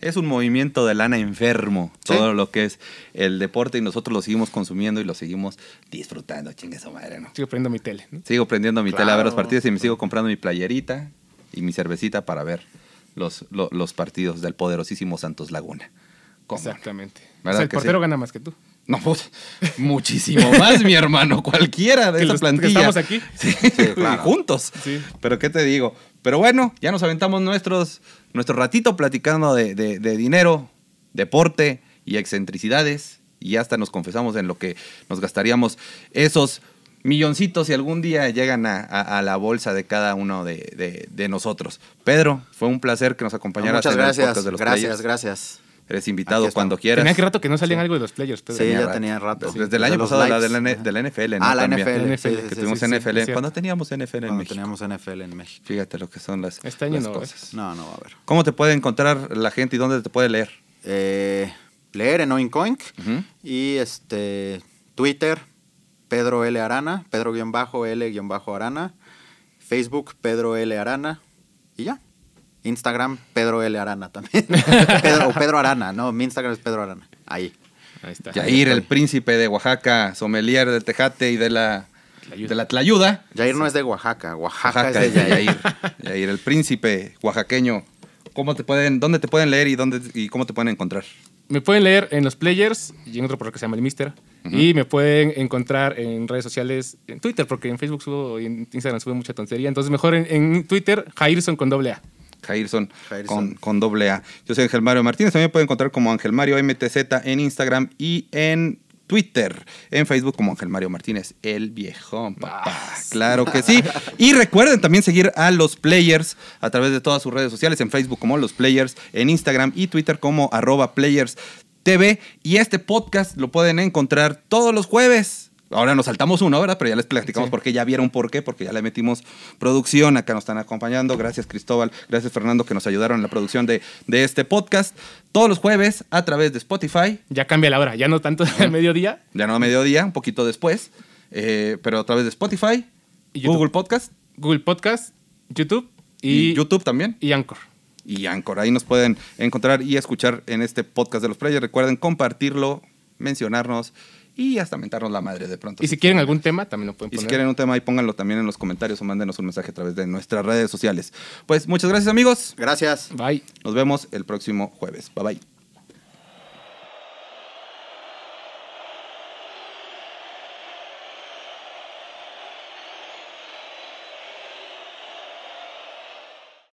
Es un movimiento de lana enfermo, Sí. todo lo que es el deporte y nosotros lo seguimos consumiendo y lo seguimos disfrutando, chingue su madre, ¿no? Sigo prendiendo mi tele. ¿no? Sigo prendiendo mi tele a ver los partidos y me sigo comprando mi playerita y mi cervecita para ver los, lo- los partidos del poderosísimo Santos Laguna. ¿Cómo? Exactamente. O ¿Verdad sea, el portero sí? gana más que tú. No, pues, muchísimo más, mi hermano. Cualquiera de Que esa los- que plantilla. estamos aquí. Sí, claro. juntos. Sí. Pero qué te digo. Pero bueno, ya nos aventamos nuestros, nuestro ratito platicando de, de- de dinero, deporte y excentricidades. Y hasta nos confesamos en lo que nos gastaríamos esos milloncitos si algún día llegan a, a- a la bolsa de cada uno de, de- de nosotros. Pedro, fue un placer que nos acompañaras Muchas en gracias, de los gracias, Players. gracias. Eres invitado cuando quieras. Tenía que rato que no salían algo de los players, Pedro. Sí, ya rato. tenía rato. Desde el año pasado de la, de la, de la NFL, ¿no? Ah, la También. NFL. NFL, sí, que sí, tuvimos NFL. cuando teníamos NFL en Cuando México. teníamos NFL en México. Fíjate lo que son las, Este año las no, ¿eh? cosas. No, no va a haber. ¿Cómo te puede encontrar la gente y dónde te puede leer? Eh, leer en Oincoink Ujú. y este Twitter, Pedro L. Arana, Pedro-L-Arana, Facebook, Pedro L. Arana y ya. Instagram, Pedro L. Arana también. Pedro, o Pedro Arana, no, mi Instagram es Pedro Arana. Ahí. Ahí está. Yair, el príncipe de Oaxaca, sommelier del Tejate y de la, Tlayuda. de la Tlayuda. Jair no es de Oaxaca, Oaxaca, Oaxaca es de. Yair. Yair, el príncipe oaxaqueño. ¿Cómo te pueden, ¿Dónde te pueden leer y, dónde, y cómo te pueden encontrar? Me pueden leer en los players y en otro programa que se llama El Mister. Y me pueden encontrar en redes sociales, en Twitter, porque en Facebook subo y en Instagram subo mucha tontería. Entonces, mejor en, en Twitter, Jairson con doble A. Jairson. Con, con doble A. Yo soy Ángel Mario Martínez. También me pueden encontrar como Ángel Mario MTZ en Instagram y en Twitter. En Facebook como Ángel Mario Martínez, el viejón, papá. Claro que sí. Y recuerden también seguir a los players a través de todas sus redes sociales. En Facebook como los players, en Instagram y Twitter como arroba players TV. Y este podcast lo pueden encontrar todos los jueves. Ahora nos saltamos uno, ¿verdad? Pero ya les platicamos Sí. por qué, ya vieron por qué, porque ya le metimos producción, acá nos están acompañando. Gracias Cristóbal, gracias Fernando que nos ayudaron en la producción de, de este podcast. Todos los jueves a través de Spotify, Ya cambia la hora, ya no tanto al mediodía. ya no a mediodía, un poquito después, eh, pero a través de Spotify, Y. Google Podcast Google Podcast, YouTube y, y, YouTube también. y Anchor. y Anchor. Ahí nos pueden encontrar y escuchar en este podcast de los players. Recuerden compartirlo, mencionarnos y hasta mentarnos la madre de pronto. Y si quieren algún tema, también lo pueden Y si poner. quieren un tema ahí, pónganlo también en los comentarios o mándenos un mensaje a través de nuestras redes sociales. Pues muchas gracias amigos. Gracias. Bye. Nos vemos el próximo jueves. Bye bye.